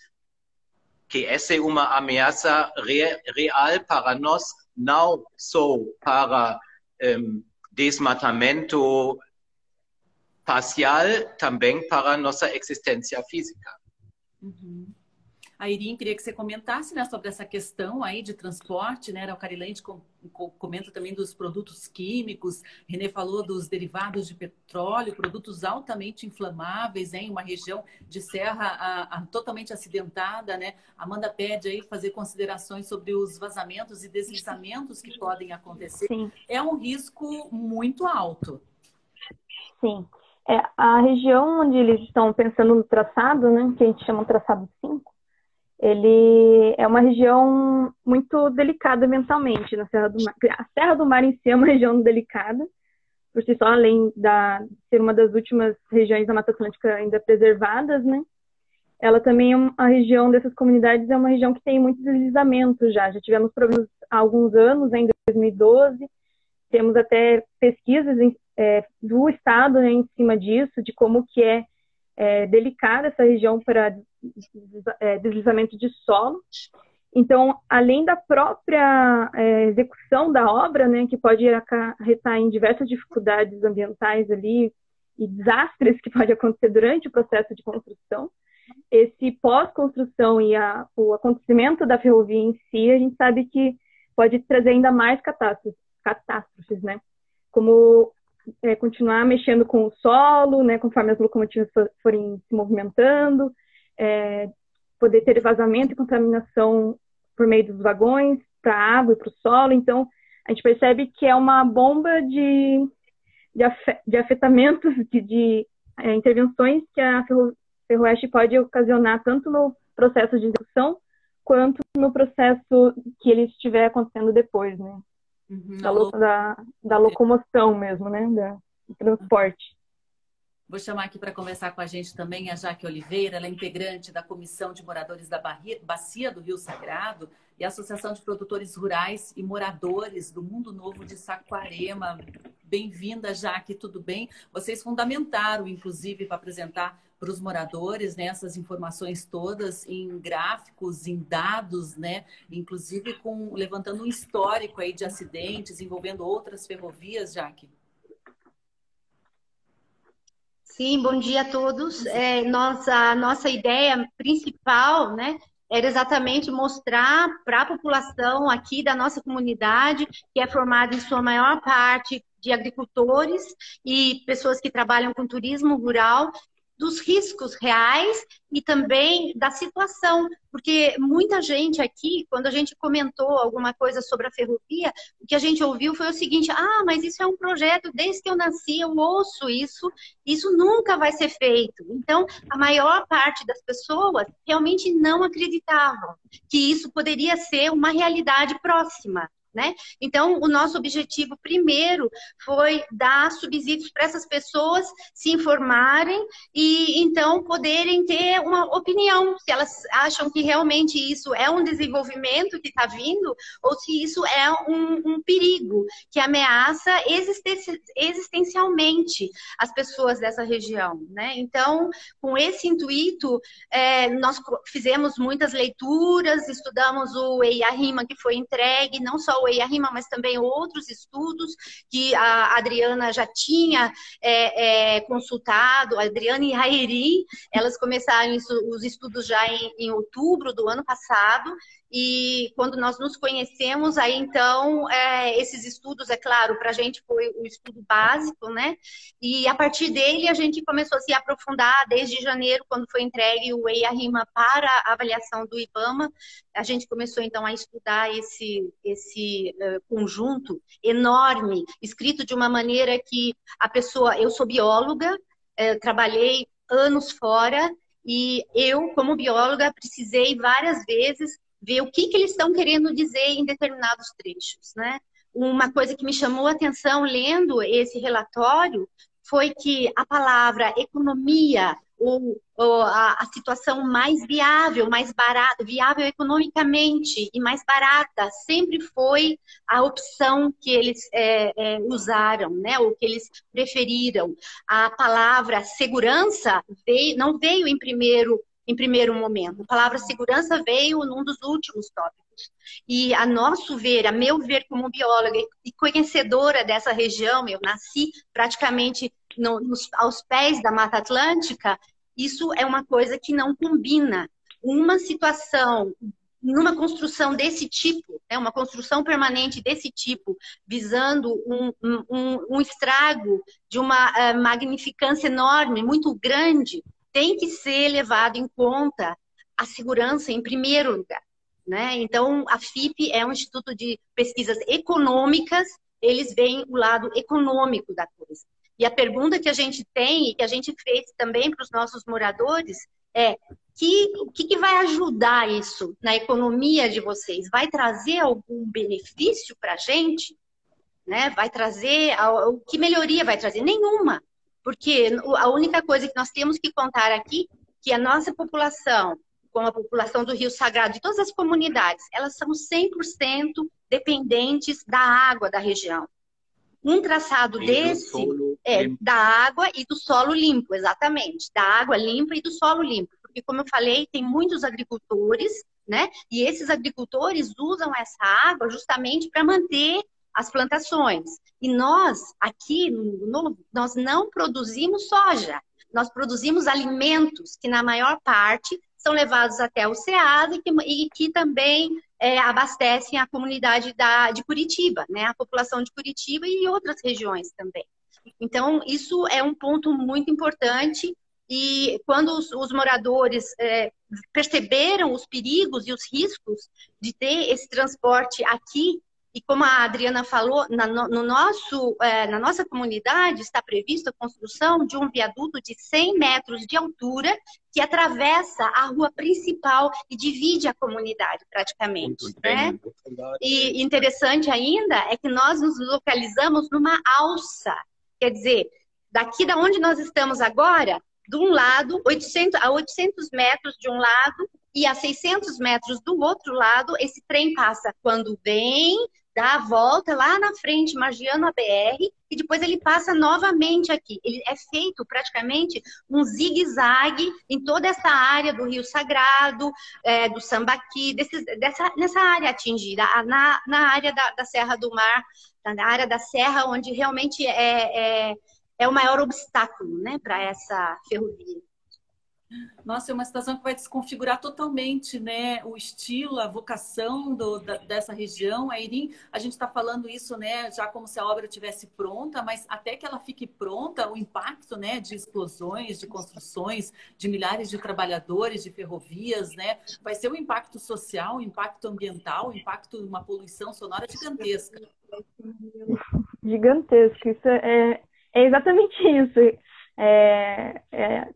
que essa é uma ameaça re, real para nós, não só para um, desmatamento parcial, também para nossa existência física. Uhum. A Irim queria que você comentasse né, sobre essa questão aí de transporte, né? O Carilente com, com, comenta também dos produtos químicos, Renê falou dos derivados de petróleo, produtos altamente inflamáveis em uma região de serra a, a, totalmente acidentada, né? Amanda pede aí fazer considerações sobre os vazamentos e deslizamentos que podem acontecer. Sim. É um risco muito alto. Sim. É, a região onde eles estão pensando no traçado, né, que a gente chama de traçado 5, ele é uma região muito delicada ambientalmente na Serra do Mar. A Serra do Mar em si é uma região delicada, por si só, além de ser uma das últimas regiões da Mata Atlântica ainda preservadas, né? Ela também é uma a região dessas comunidades é uma região que tem muitos deslizamentos já. Já tivemos problemas há alguns anos, né, em 2012. Temos até pesquisas é, do Estado né, em cima disso, de como que é, é delicada essa região para é, deslizamento de solo. Então, além da própria é, execução da obra, né, que pode acarretar em diversas dificuldades ambientais ali e desastres que pode acontecer durante o processo de construção, esse pós-construção e a, o acontecimento da ferrovia em si, a gente sabe que pode trazer ainda mais catástrofes, catástrofes né? Como é, continuar mexendo com o solo, né, conforme as locomotivas forem se movimentando, é, poder ter vazamento e contaminação por meio dos vagões para a água e para o solo. Então, a gente percebe que é uma bomba de, de, de afetamentos, de, de é, intervenções que a Ferroeste pode ocasionar tanto no processo de execução quanto no processo que ele estiver acontecendo depois, né? Uhum, da, da, da, locomoção mesmo, né? Da, do transporte. Vou chamar aqui para conversar com a gente também a Jaque Oliveira, ela é integrante da Comissão de Moradores da Bacia do Rio Sagrado e Associação de Produtores Rurais e Moradores do Mundo Novo de Saquarema. Bem-vinda, Jaque, tudo bem? Vocês fundamentaram, inclusive, para apresentar para os moradores né, essas informações todas em gráficos, em dados, né? Inclusive com levantando um histórico aí de acidentes envolvendo outras ferrovias, Jaque. Sim, bom dia a todos. É, nossa, nossa ideia principal, né, era exatamente mostrar para a população aqui da nossa comunidade, que é formada em sua maior parte de agricultores e pessoas que trabalham com turismo rural, dos riscos reais e também da situação, porque muita gente aqui, quando a gente comentou alguma coisa sobre a ferrovia, o que a gente ouviu foi o seguinte: ah, mas isso é um projeto, desde que eu nasci eu ouço isso, isso nunca vai ser feito. Então, a maior parte das pessoas realmente não acreditavam que isso poderia ser uma realidade próxima. Né? Então, o nosso objetivo primeiro foi dar subsídios para essas pessoas se informarem e então poderem ter uma opinião, se elas acham que realmente isso é um desenvolvimento que está vindo ou se isso é um, um perigo que ameaça existencialmente as pessoas dessa região. Né? Então, com esse intuito, é, nós fizemos muitas leituras, estudamos o EIA-RIMA que foi entregue, não só o o EIA-RIMA, mas também outros estudos que a Adriana já tinha é, é, consultado, a Adriana e a Rairi, elas começaram os estudos já em, em outubro do ano passado, e quando nós nos conhecemos, aí então, é, esses estudos, é claro, para a gente foi o estudo básico, né? E a partir dele a gente começou a se aprofundar desde janeiro, quando foi entregue o EIA-RIMA para a avaliação do IBAMA. A gente começou então a estudar esse, esse uh, conjunto enorme, escrito de uma maneira que a pessoa. Eu sou bióloga, uh, trabalhei anos fora. E eu, como bióloga, precisei várias vezes ver o que, que eles estão querendo dizer em determinados trechos, né? Uma coisa que me chamou a atenção lendo esse relatório foi que a palavra economia ou, ou a, a, situação mais viável, mais barata, viável economicamente e mais barata, sempre foi a opção que eles é, é, usaram, né? Ou que eles preferiram. A palavra segurança veio, não veio em primeiro em primeiro momento. A palavra segurança veio num dos últimos tópicos. E a nosso ver, a meu ver como bióloga e conhecedora dessa região, eu nasci praticamente no, nos, aos pés da Mata Atlântica, isso é uma coisa que não combina. Uma situação numa construção desse tipo, né, uma construção permanente desse tipo, visando um, um, um estrago de uma uh, magnificância enorme, muito grande, tem que ser levado em conta a segurança em primeiro lugar. Né? Então, a FIP é um instituto de pesquisas econômicas, eles veem o lado econômico da coisa. E a pergunta que a gente tem e que a gente fez também para os nossos moradores é que, o que, que, vai ajudar isso na economia de vocês? Vai trazer algum benefício para a gente? Né? Vai trazer, o que melhoria vai trazer? Nenhuma. Porque a única coisa que nós temos que contar aqui que a nossa população, como a população do Rio Sagrado, de todas as comunidades, elas são 100% dependentes da água da região. Um traçado e desse é limpo. da água e do solo limpo, exatamente. Da água limpa e do solo limpo. Porque, como eu falei, tem muitos agricultores, né? E esses agricultores usam essa água justamente para manter as plantações. E nós, aqui no, nós não produzimos soja, nós produzimos alimentos que, na maior parte, são levados até o SEAD e que, e que também é, abastecem a comunidade da, de Curitiba, né? a população de Curitiba e outras regiões também. Então, isso é um ponto muito importante. E quando os, os moradores é, perceberam os perigos e os riscos de ter esse transporte aqui e como a Adriana falou, na, no nosso, é, na nossa comunidade está prevista a construção de um viaduto de 100 metros de altura que atravessa a rua principal e divide a comunidade praticamente. Né? E interessante ainda é que nós nos localizamos numa alça. Quer dizer, daqui da onde nós estamos agora, de um lado, 800, a 800 metros de um lado e a 600 metros do outro lado, esse trem passa quando vem, dá a volta lá na frente, margiando a BR, e depois ele passa novamente aqui. Ele é feito praticamente um zigue-zague em toda essa área do Rio Sagrado, é, do Sambaqui, desse, dessa, nessa área atingida, na, na área da, da Serra do Mar, na área da Serra, onde realmente é, é, é o maior obstáculo né, para essa ferrovia. Nossa, é uma situação que vai desconfigurar totalmente né, o estilo, a vocação do, da, dessa região. A Irim, a gente está falando isso né, já como se a obra estivesse pronta, mas até que ela fique pronta, o impacto né, de explosões, de construções, de milhares de trabalhadores, de ferrovias, né, vai ser um impacto social, um impacto ambiental, um impacto uma poluição sonora gigantesca. Gigantesco, isso é, é exatamente isso. É, é,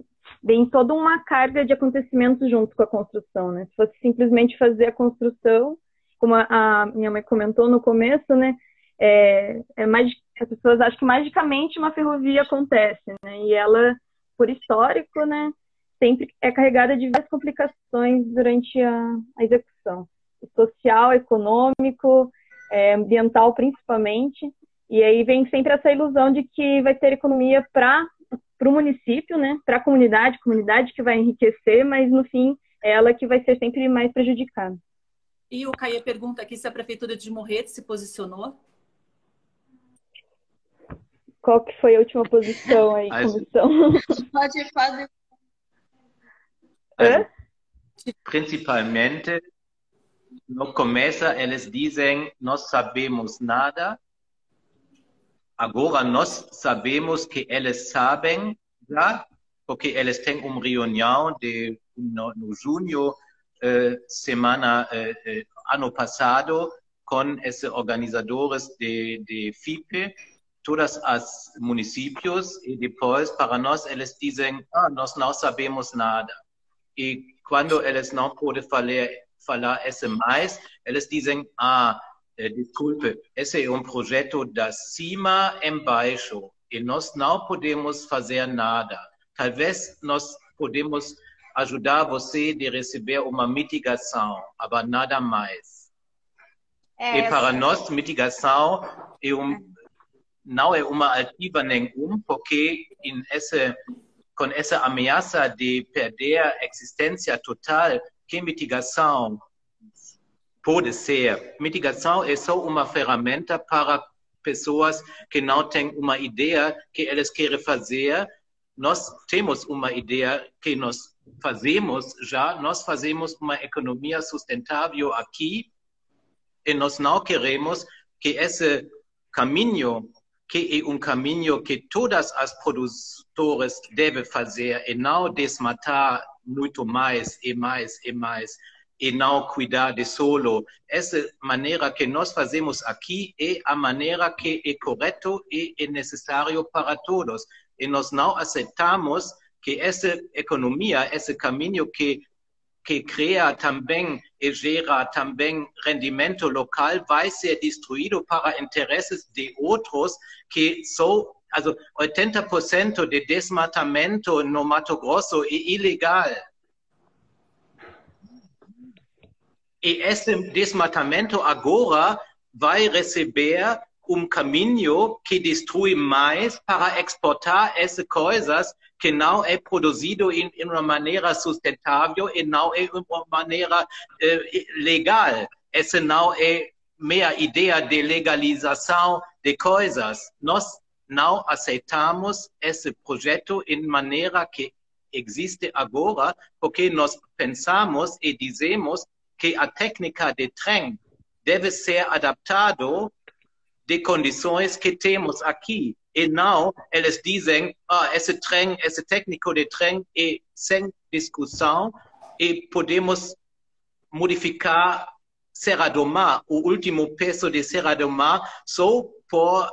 vem toda uma carga de acontecimentos junto com a construção, né? Se fosse simplesmente fazer a construção, como a, minha mãe comentou no começo, né? É, é mais, as pessoas acham que magicamente uma ferrovia acontece, né? E ela, por histórico, né? Sempre é carregada de várias complicações durante a, a execução. Social, econômico, é, ambiental principalmente. E aí vem sempre essa ilusão de que vai ter economia para para o município, né, para a comunidade, comunidade que vai enriquecer, mas no fim é ela que vai ser sempre mais prejudicada. E o Caia pergunta aqui se a prefeitura de Morretes se posicionou. Qual que foi a última posição aí, comissão? Pode fazer. Principalmente, no começo eles dizem, nós sabemos nada, Agora nós sabemos que eles sabem já, porque eles têm uma reunião de, no, no junho, eh, semana, eh, eh, ano passado, com esses organizadores de, de FIPE, todos os municípios, e depois, para nós, eles dizem, ah, nós não sabemos nada. E quando eles não podem falar, falar isso mais, eles dizem, ah, desculpe, esse é um projeto da cima embaixo e nós não podemos fazer nada. Talvez nós podemos ajudar você a receber uma mitigação, mas nada mais. É, e para nós, mitigação é um, não é uma ativa nenhuma, porque esse com essa ameaça de perder a existência total, que mitigação pode ser? Mitigação é só uma ferramenta para pessoas que não têm uma ideia que elas querem fazer. Nós temos uma ideia que nós fazemos já, nós fazemos uma economia sustentável aqui e nós não queremos que esse caminho que é um caminho que todas as produtoras devem fazer e não desmatar muito mais e mais e mais e não cuidar de solo. Essa maneira que nós fazemos aqui é a maneira que é correta e é necessário para todos. E nós não aceitamos que essa economia, esse caminho que que cria também e gera também rendimento local vai ser destruído para interesses de outros que são also 80% de desmatamento no Mato Grosso é ilegal. E esse desmatamento agora vai receber um caminho que destrui mais para exportar essas coisas que não é produzido em, em uma maneira sustentável e não é uma maneira eh, legal. Essa não é minha ideia de legalização de coisas. Nós não aceitamos esse projeto em maneira que existe agora, porque nós pensamos e dizemos que a técnica de trem deve ser adaptada de condições que temos aqui. E não, eles dizem, ah, esse trem, esse técnico de trem é sem discussão e podemos modificar Serra do Mar, o último peso de Serra do Mar, só por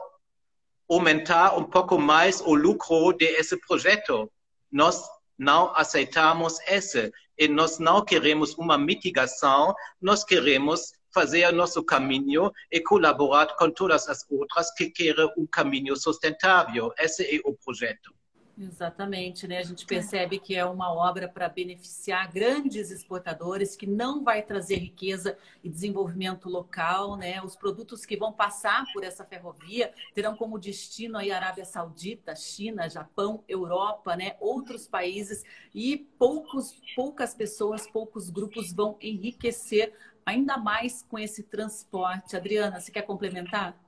aumentar um pouco mais o lucro desse projeto. Nós não aceitamos esse. E nós não queremos uma mitigação, nós queremos fazer nosso caminho e colaborar com todas as outras que querem um caminho sustentável. Esse é o projeto. Exatamente, né? A gente percebe que é uma obra para beneficiar grandes exportadores, que não vai trazer riqueza e desenvolvimento local, né? Os produtos que vão passar por essa ferrovia terão como destino aí a Arábia Saudita, China, Japão, Europa, né? Outros países e poucos, poucas pessoas, poucos grupos vão enriquecer ainda mais com esse transporte. Adriana, você quer complementar?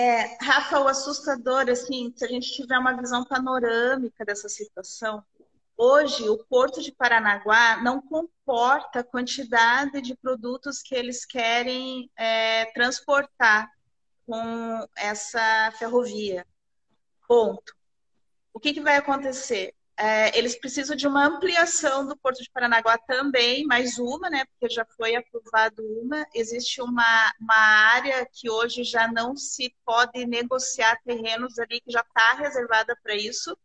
É, Rafa, o assustador, assim, se a gente tiver uma visão panorâmica dessa situação, hoje o Porto de Paranaguá não comporta a quantidade de produtos que eles querem é, transportar com essa ferrovia. Ponto. O que, que vai acontecer? É, eles precisam de uma ampliação do Porto de Paranaguá também, mais uma, né? Porque já foi aprovado uma. Existe uma, uma área que hoje já não se pode negociar terrenos ali, que já está reservada para isso.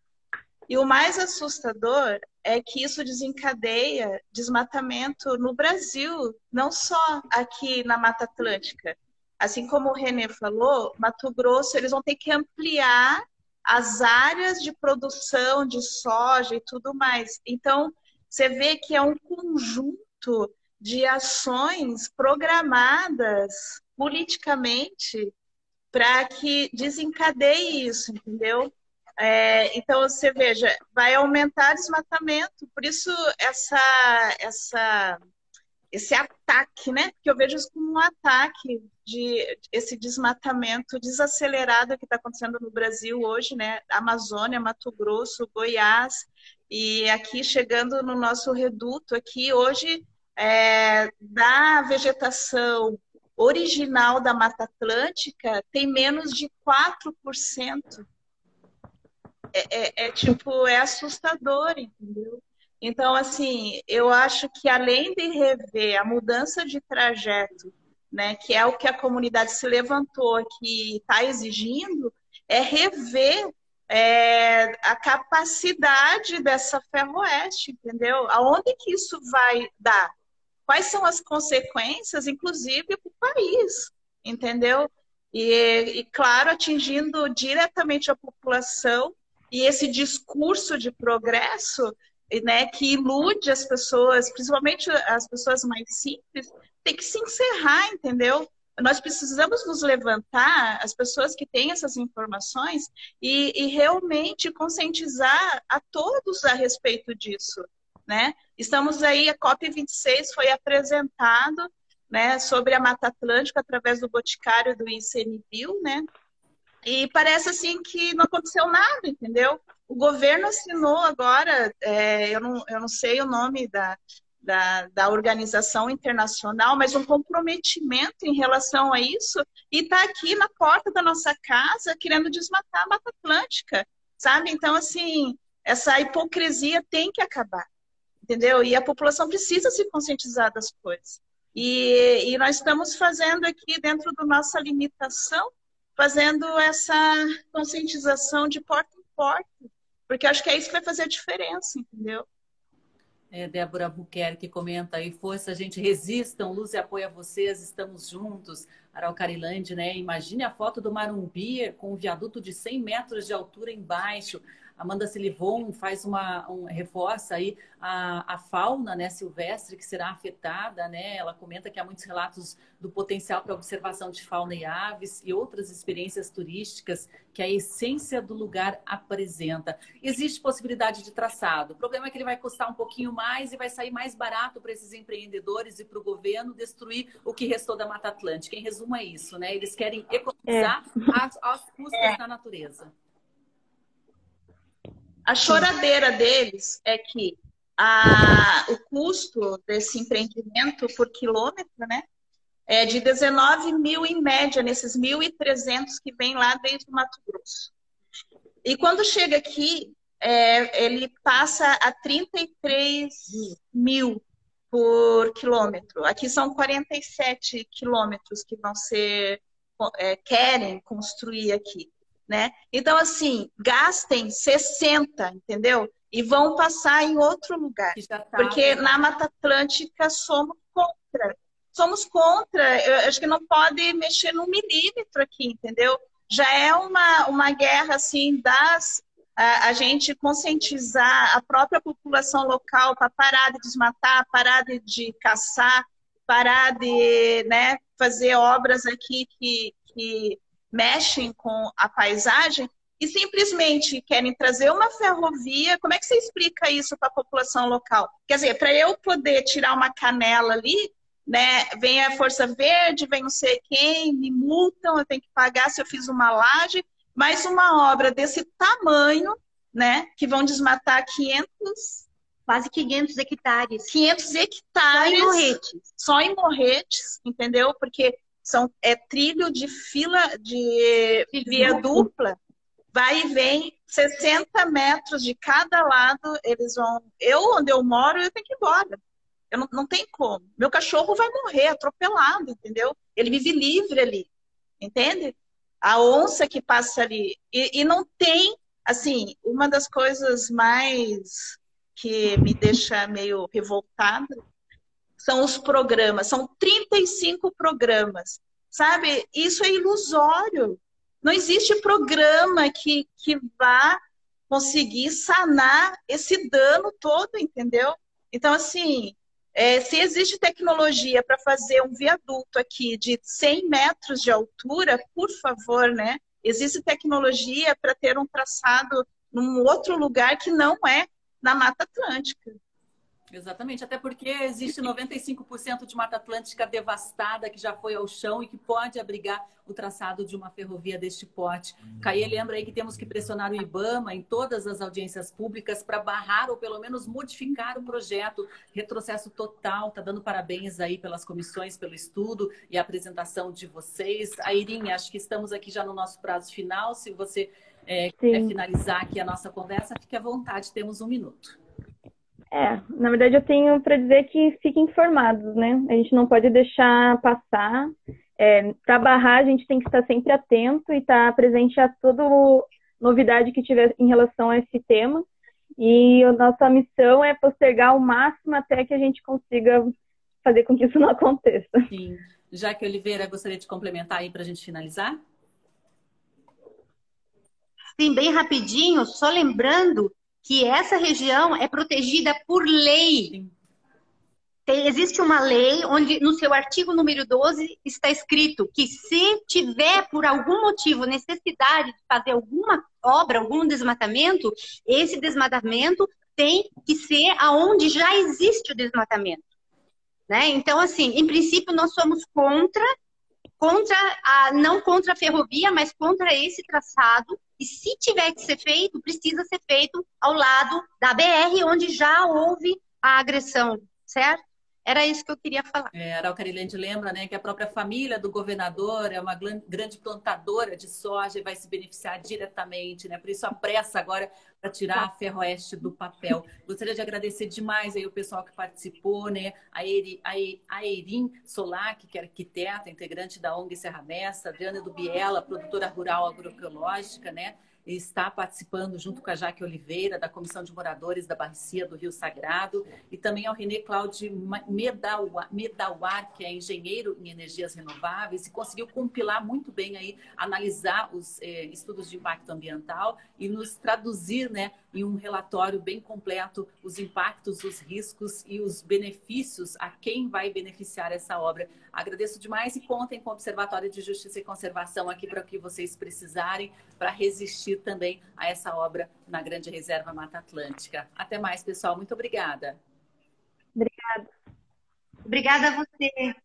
E o mais assustador é que isso desencadeia desmatamento no Brasil, não só aqui na Mata Atlântica. Assim como o Renê falou, Mato Grosso, eles vão ter que ampliar as áreas de produção de soja e tudo mais. Então, você vê que é um conjunto de ações programadas politicamente para que desencadeie isso, entendeu? É, então você veja, vai aumentar desmatamento, por isso essa, essa esse ataque, né? Que eu vejo isso como um ataque de esse desmatamento desacelerado que está acontecendo no Brasil hoje, né? Amazônia, Mato Grosso, Goiás e aqui chegando no nosso reduto aqui hoje é, da vegetação original da Mata Atlântica tem menos de 4%. É, é, é tipo, é assustador, entendeu? Então, assim, eu acho que além de rever a mudança de trajeto, né, que é o que a comunidade se levantou, que está exigindo, é rever é, a capacidade dessa ferroeste, entendeu? Aonde que isso vai dar? Quais são as consequências, inclusive, para o país, entendeu? E, e, claro, atingindo diretamente a população e esse discurso de progresso né, que ilude as pessoas, principalmente as pessoas mais simples, tem que se encerrar, entendeu? nós precisamos nos levantar, as pessoas que têm essas informações, e, e realmente conscientizar a todos a respeito disso. Né? Estamos aí, a COP26 foi apresentado né, sobre a Mata Atlântica através do Boticário do ICMBio, né? E parece assim que não aconteceu nada, entendeu? O governo assinou agora, é, eu, não, eu não sei o nome da, da, da, organização internacional, mas um comprometimento em relação a isso, e está aqui na porta da nossa casa querendo desmatar a Mata Atlântica, sabe? Então, assim, essa hipocrisia tem que acabar, entendeu? E a população precisa se conscientizar das coisas. E, e nós estamos fazendo aqui, dentro da nossa limitação, fazendo essa conscientização de porta em porta, porque acho que é isso que vai fazer a diferença, entendeu? É, Débora Buquerque comenta aí, força, gente, resistam, luz e apoio a vocês, estamos juntos. Araucarilândia, né? Imagine a foto do Marumbi com um viaduto de 100 metros de altura embaixo. Amanda Silivon faz uma um, reforça aí a, a fauna né, silvestre que será afetada, né? Ela comenta que há muitos relatos do potencial para observação de fauna e aves e outras experiências turísticas que a essência do lugar apresenta. Existe possibilidade de traçado. O problema é que ele vai custar um pouquinho mais e vai sair mais barato para esses empreendedores e para o governo destruir o que restou da Mata Atlântica. Em resumo, é isso, né? Eles querem economizar é. as, as custas é. da natureza. A choradeira deles é que a, o custo desse empreendimento por quilômetro, né, é de 19 mil em média, nesses 1.300 que vem lá desde o Mato Grosso. E quando chega aqui, é, ele passa a 33 mil por quilômetro. Aqui são 47 quilômetros que vão ser, é, querem construir aqui né? Então, assim, gastem 60, entendeu? E vão passar em outro lugar. Tá, Porque né? na Mata Atlântica somos contra. Somos contra. Eu acho que não pode mexer num milímetro aqui, entendeu? Já é uma, uma guerra, assim, das a, a, gente conscientizar a própria população local para parar de desmatar, parar de, de caçar, parar de né, fazer obras aqui que, que mexem com a paisagem e simplesmente querem trazer uma ferrovia. Como é que você explica isso para a população local? Quer dizer, para eu poder tirar uma canela ali, né, vem a Força Verde, vem não sei quem, me multam, eu tenho que pagar se eu fiz uma laje, mas uma obra desse tamanho, né, que vão desmatar 500 quase 500 hectares. 500 hectares. Só em morretes. Só em morretes, entendeu? Porque são, é trilho de fila de via dupla, vai e vem 60 metros de cada lado, eles vão. Eu, onde eu moro, eu tenho que ir embora. Eu não, não tem como. Meu cachorro vai morrer atropelado, entendeu? Ele vive livre ali, entende? A onça que passa ali. E, e não tem, assim, uma das coisas mais que me deixa meio revoltada são os programas, são 35 programas, sabe? Isso é ilusório. Não existe programa que, que vá conseguir sanar esse dano todo, entendeu? Então, assim, é, se existe tecnologia para fazer um viaduto aqui de 100 metros de altura, por favor, né? Existe tecnologia para ter um traçado num outro lugar que não é na Mata Atlântica. Exatamente, até porque existe 95% de Mata Atlântica devastada que já foi ao chão e que pode abrigar o traçado de uma ferrovia deste porte. Uhum. Caí lembra aí que temos que pressionar o IBAMA em todas as audiências públicas para barrar ou pelo menos modificar o projeto. Retrocesso total, tá dando parabéns aí pelas comissões, pelo estudo e a apresentação de vocês. Airinha, acho que estamos aqui já no nosso prazo final. Se você é, quer finalizar aqui a nossa conversa, fique à vontade, temos um minuto. É, na verdade eu tenho para dizer que fiquem informados, né? A gente não pode deixar passar. É, para barrar, a gente tem que estar sempre atento e estar tá presente a toda novidade que tiver em relação a esse tema. E a nossa missão é postergar ao máximo até que a gente consiga fazer com que isso não aconteça. Sim. Jaque Oliveira, gostaria de complementar aí para a gente finalizar? Sim, bem rapidinho, só lembrando que essa região é protegida por lei. tem, existe uma lei onde no seu artigo número 12 está escrito que se tiver por algum motivo necessidade de fazer alguma obra, algum desmatamento, esse desmatamento tem que ser aonde já existe o desmatamento. Né? Então, assim, em princípio, nós somos contra, contra a, não contra a ferrovia, mas contra esse traçado. E se tiver que ser feito, precisa ser feito ao lado da BR, onde já houve a agressão, certo? Era isso que eu queria falar. É, a Carilente lembra né, que a própria família do governador é uma grande plantadora de soja e vai se beneficiar diretamente, né? Por isso a pressa agora para tirar a Ferroeste do papel. Gostaria de agradecer demais aí o pessoal que participou, né? A, Eri, a, Erin Solac, que é arquiteta, integrante da ONG Serra Messa, Adriana Dubiela, produtora rural agroecológica, né? Está participando junto com a Jaque Oliveira, da Comissão de Moradores da Bacia do Rio Sagrado, e também ao Renê Cláudio Medawar, que é engenheiro em energias renováveis, e conseguiu compilar muito bem aí, analisar os eh, estudos de impacto ambiental e nos traduzir né, em um relatório bem completo os impactos, os riscos e os benefícios a quem vai beneficiar essa obra. Agradeço demais e contem com o Observatório de Justiça e Conservação aqui para o que vocês precisarem para resistir também a essa obra na Grande Reserva Mata Atlântica. Até mais, pessoal. Muito obrigada. Obrigada. Obrigada a você.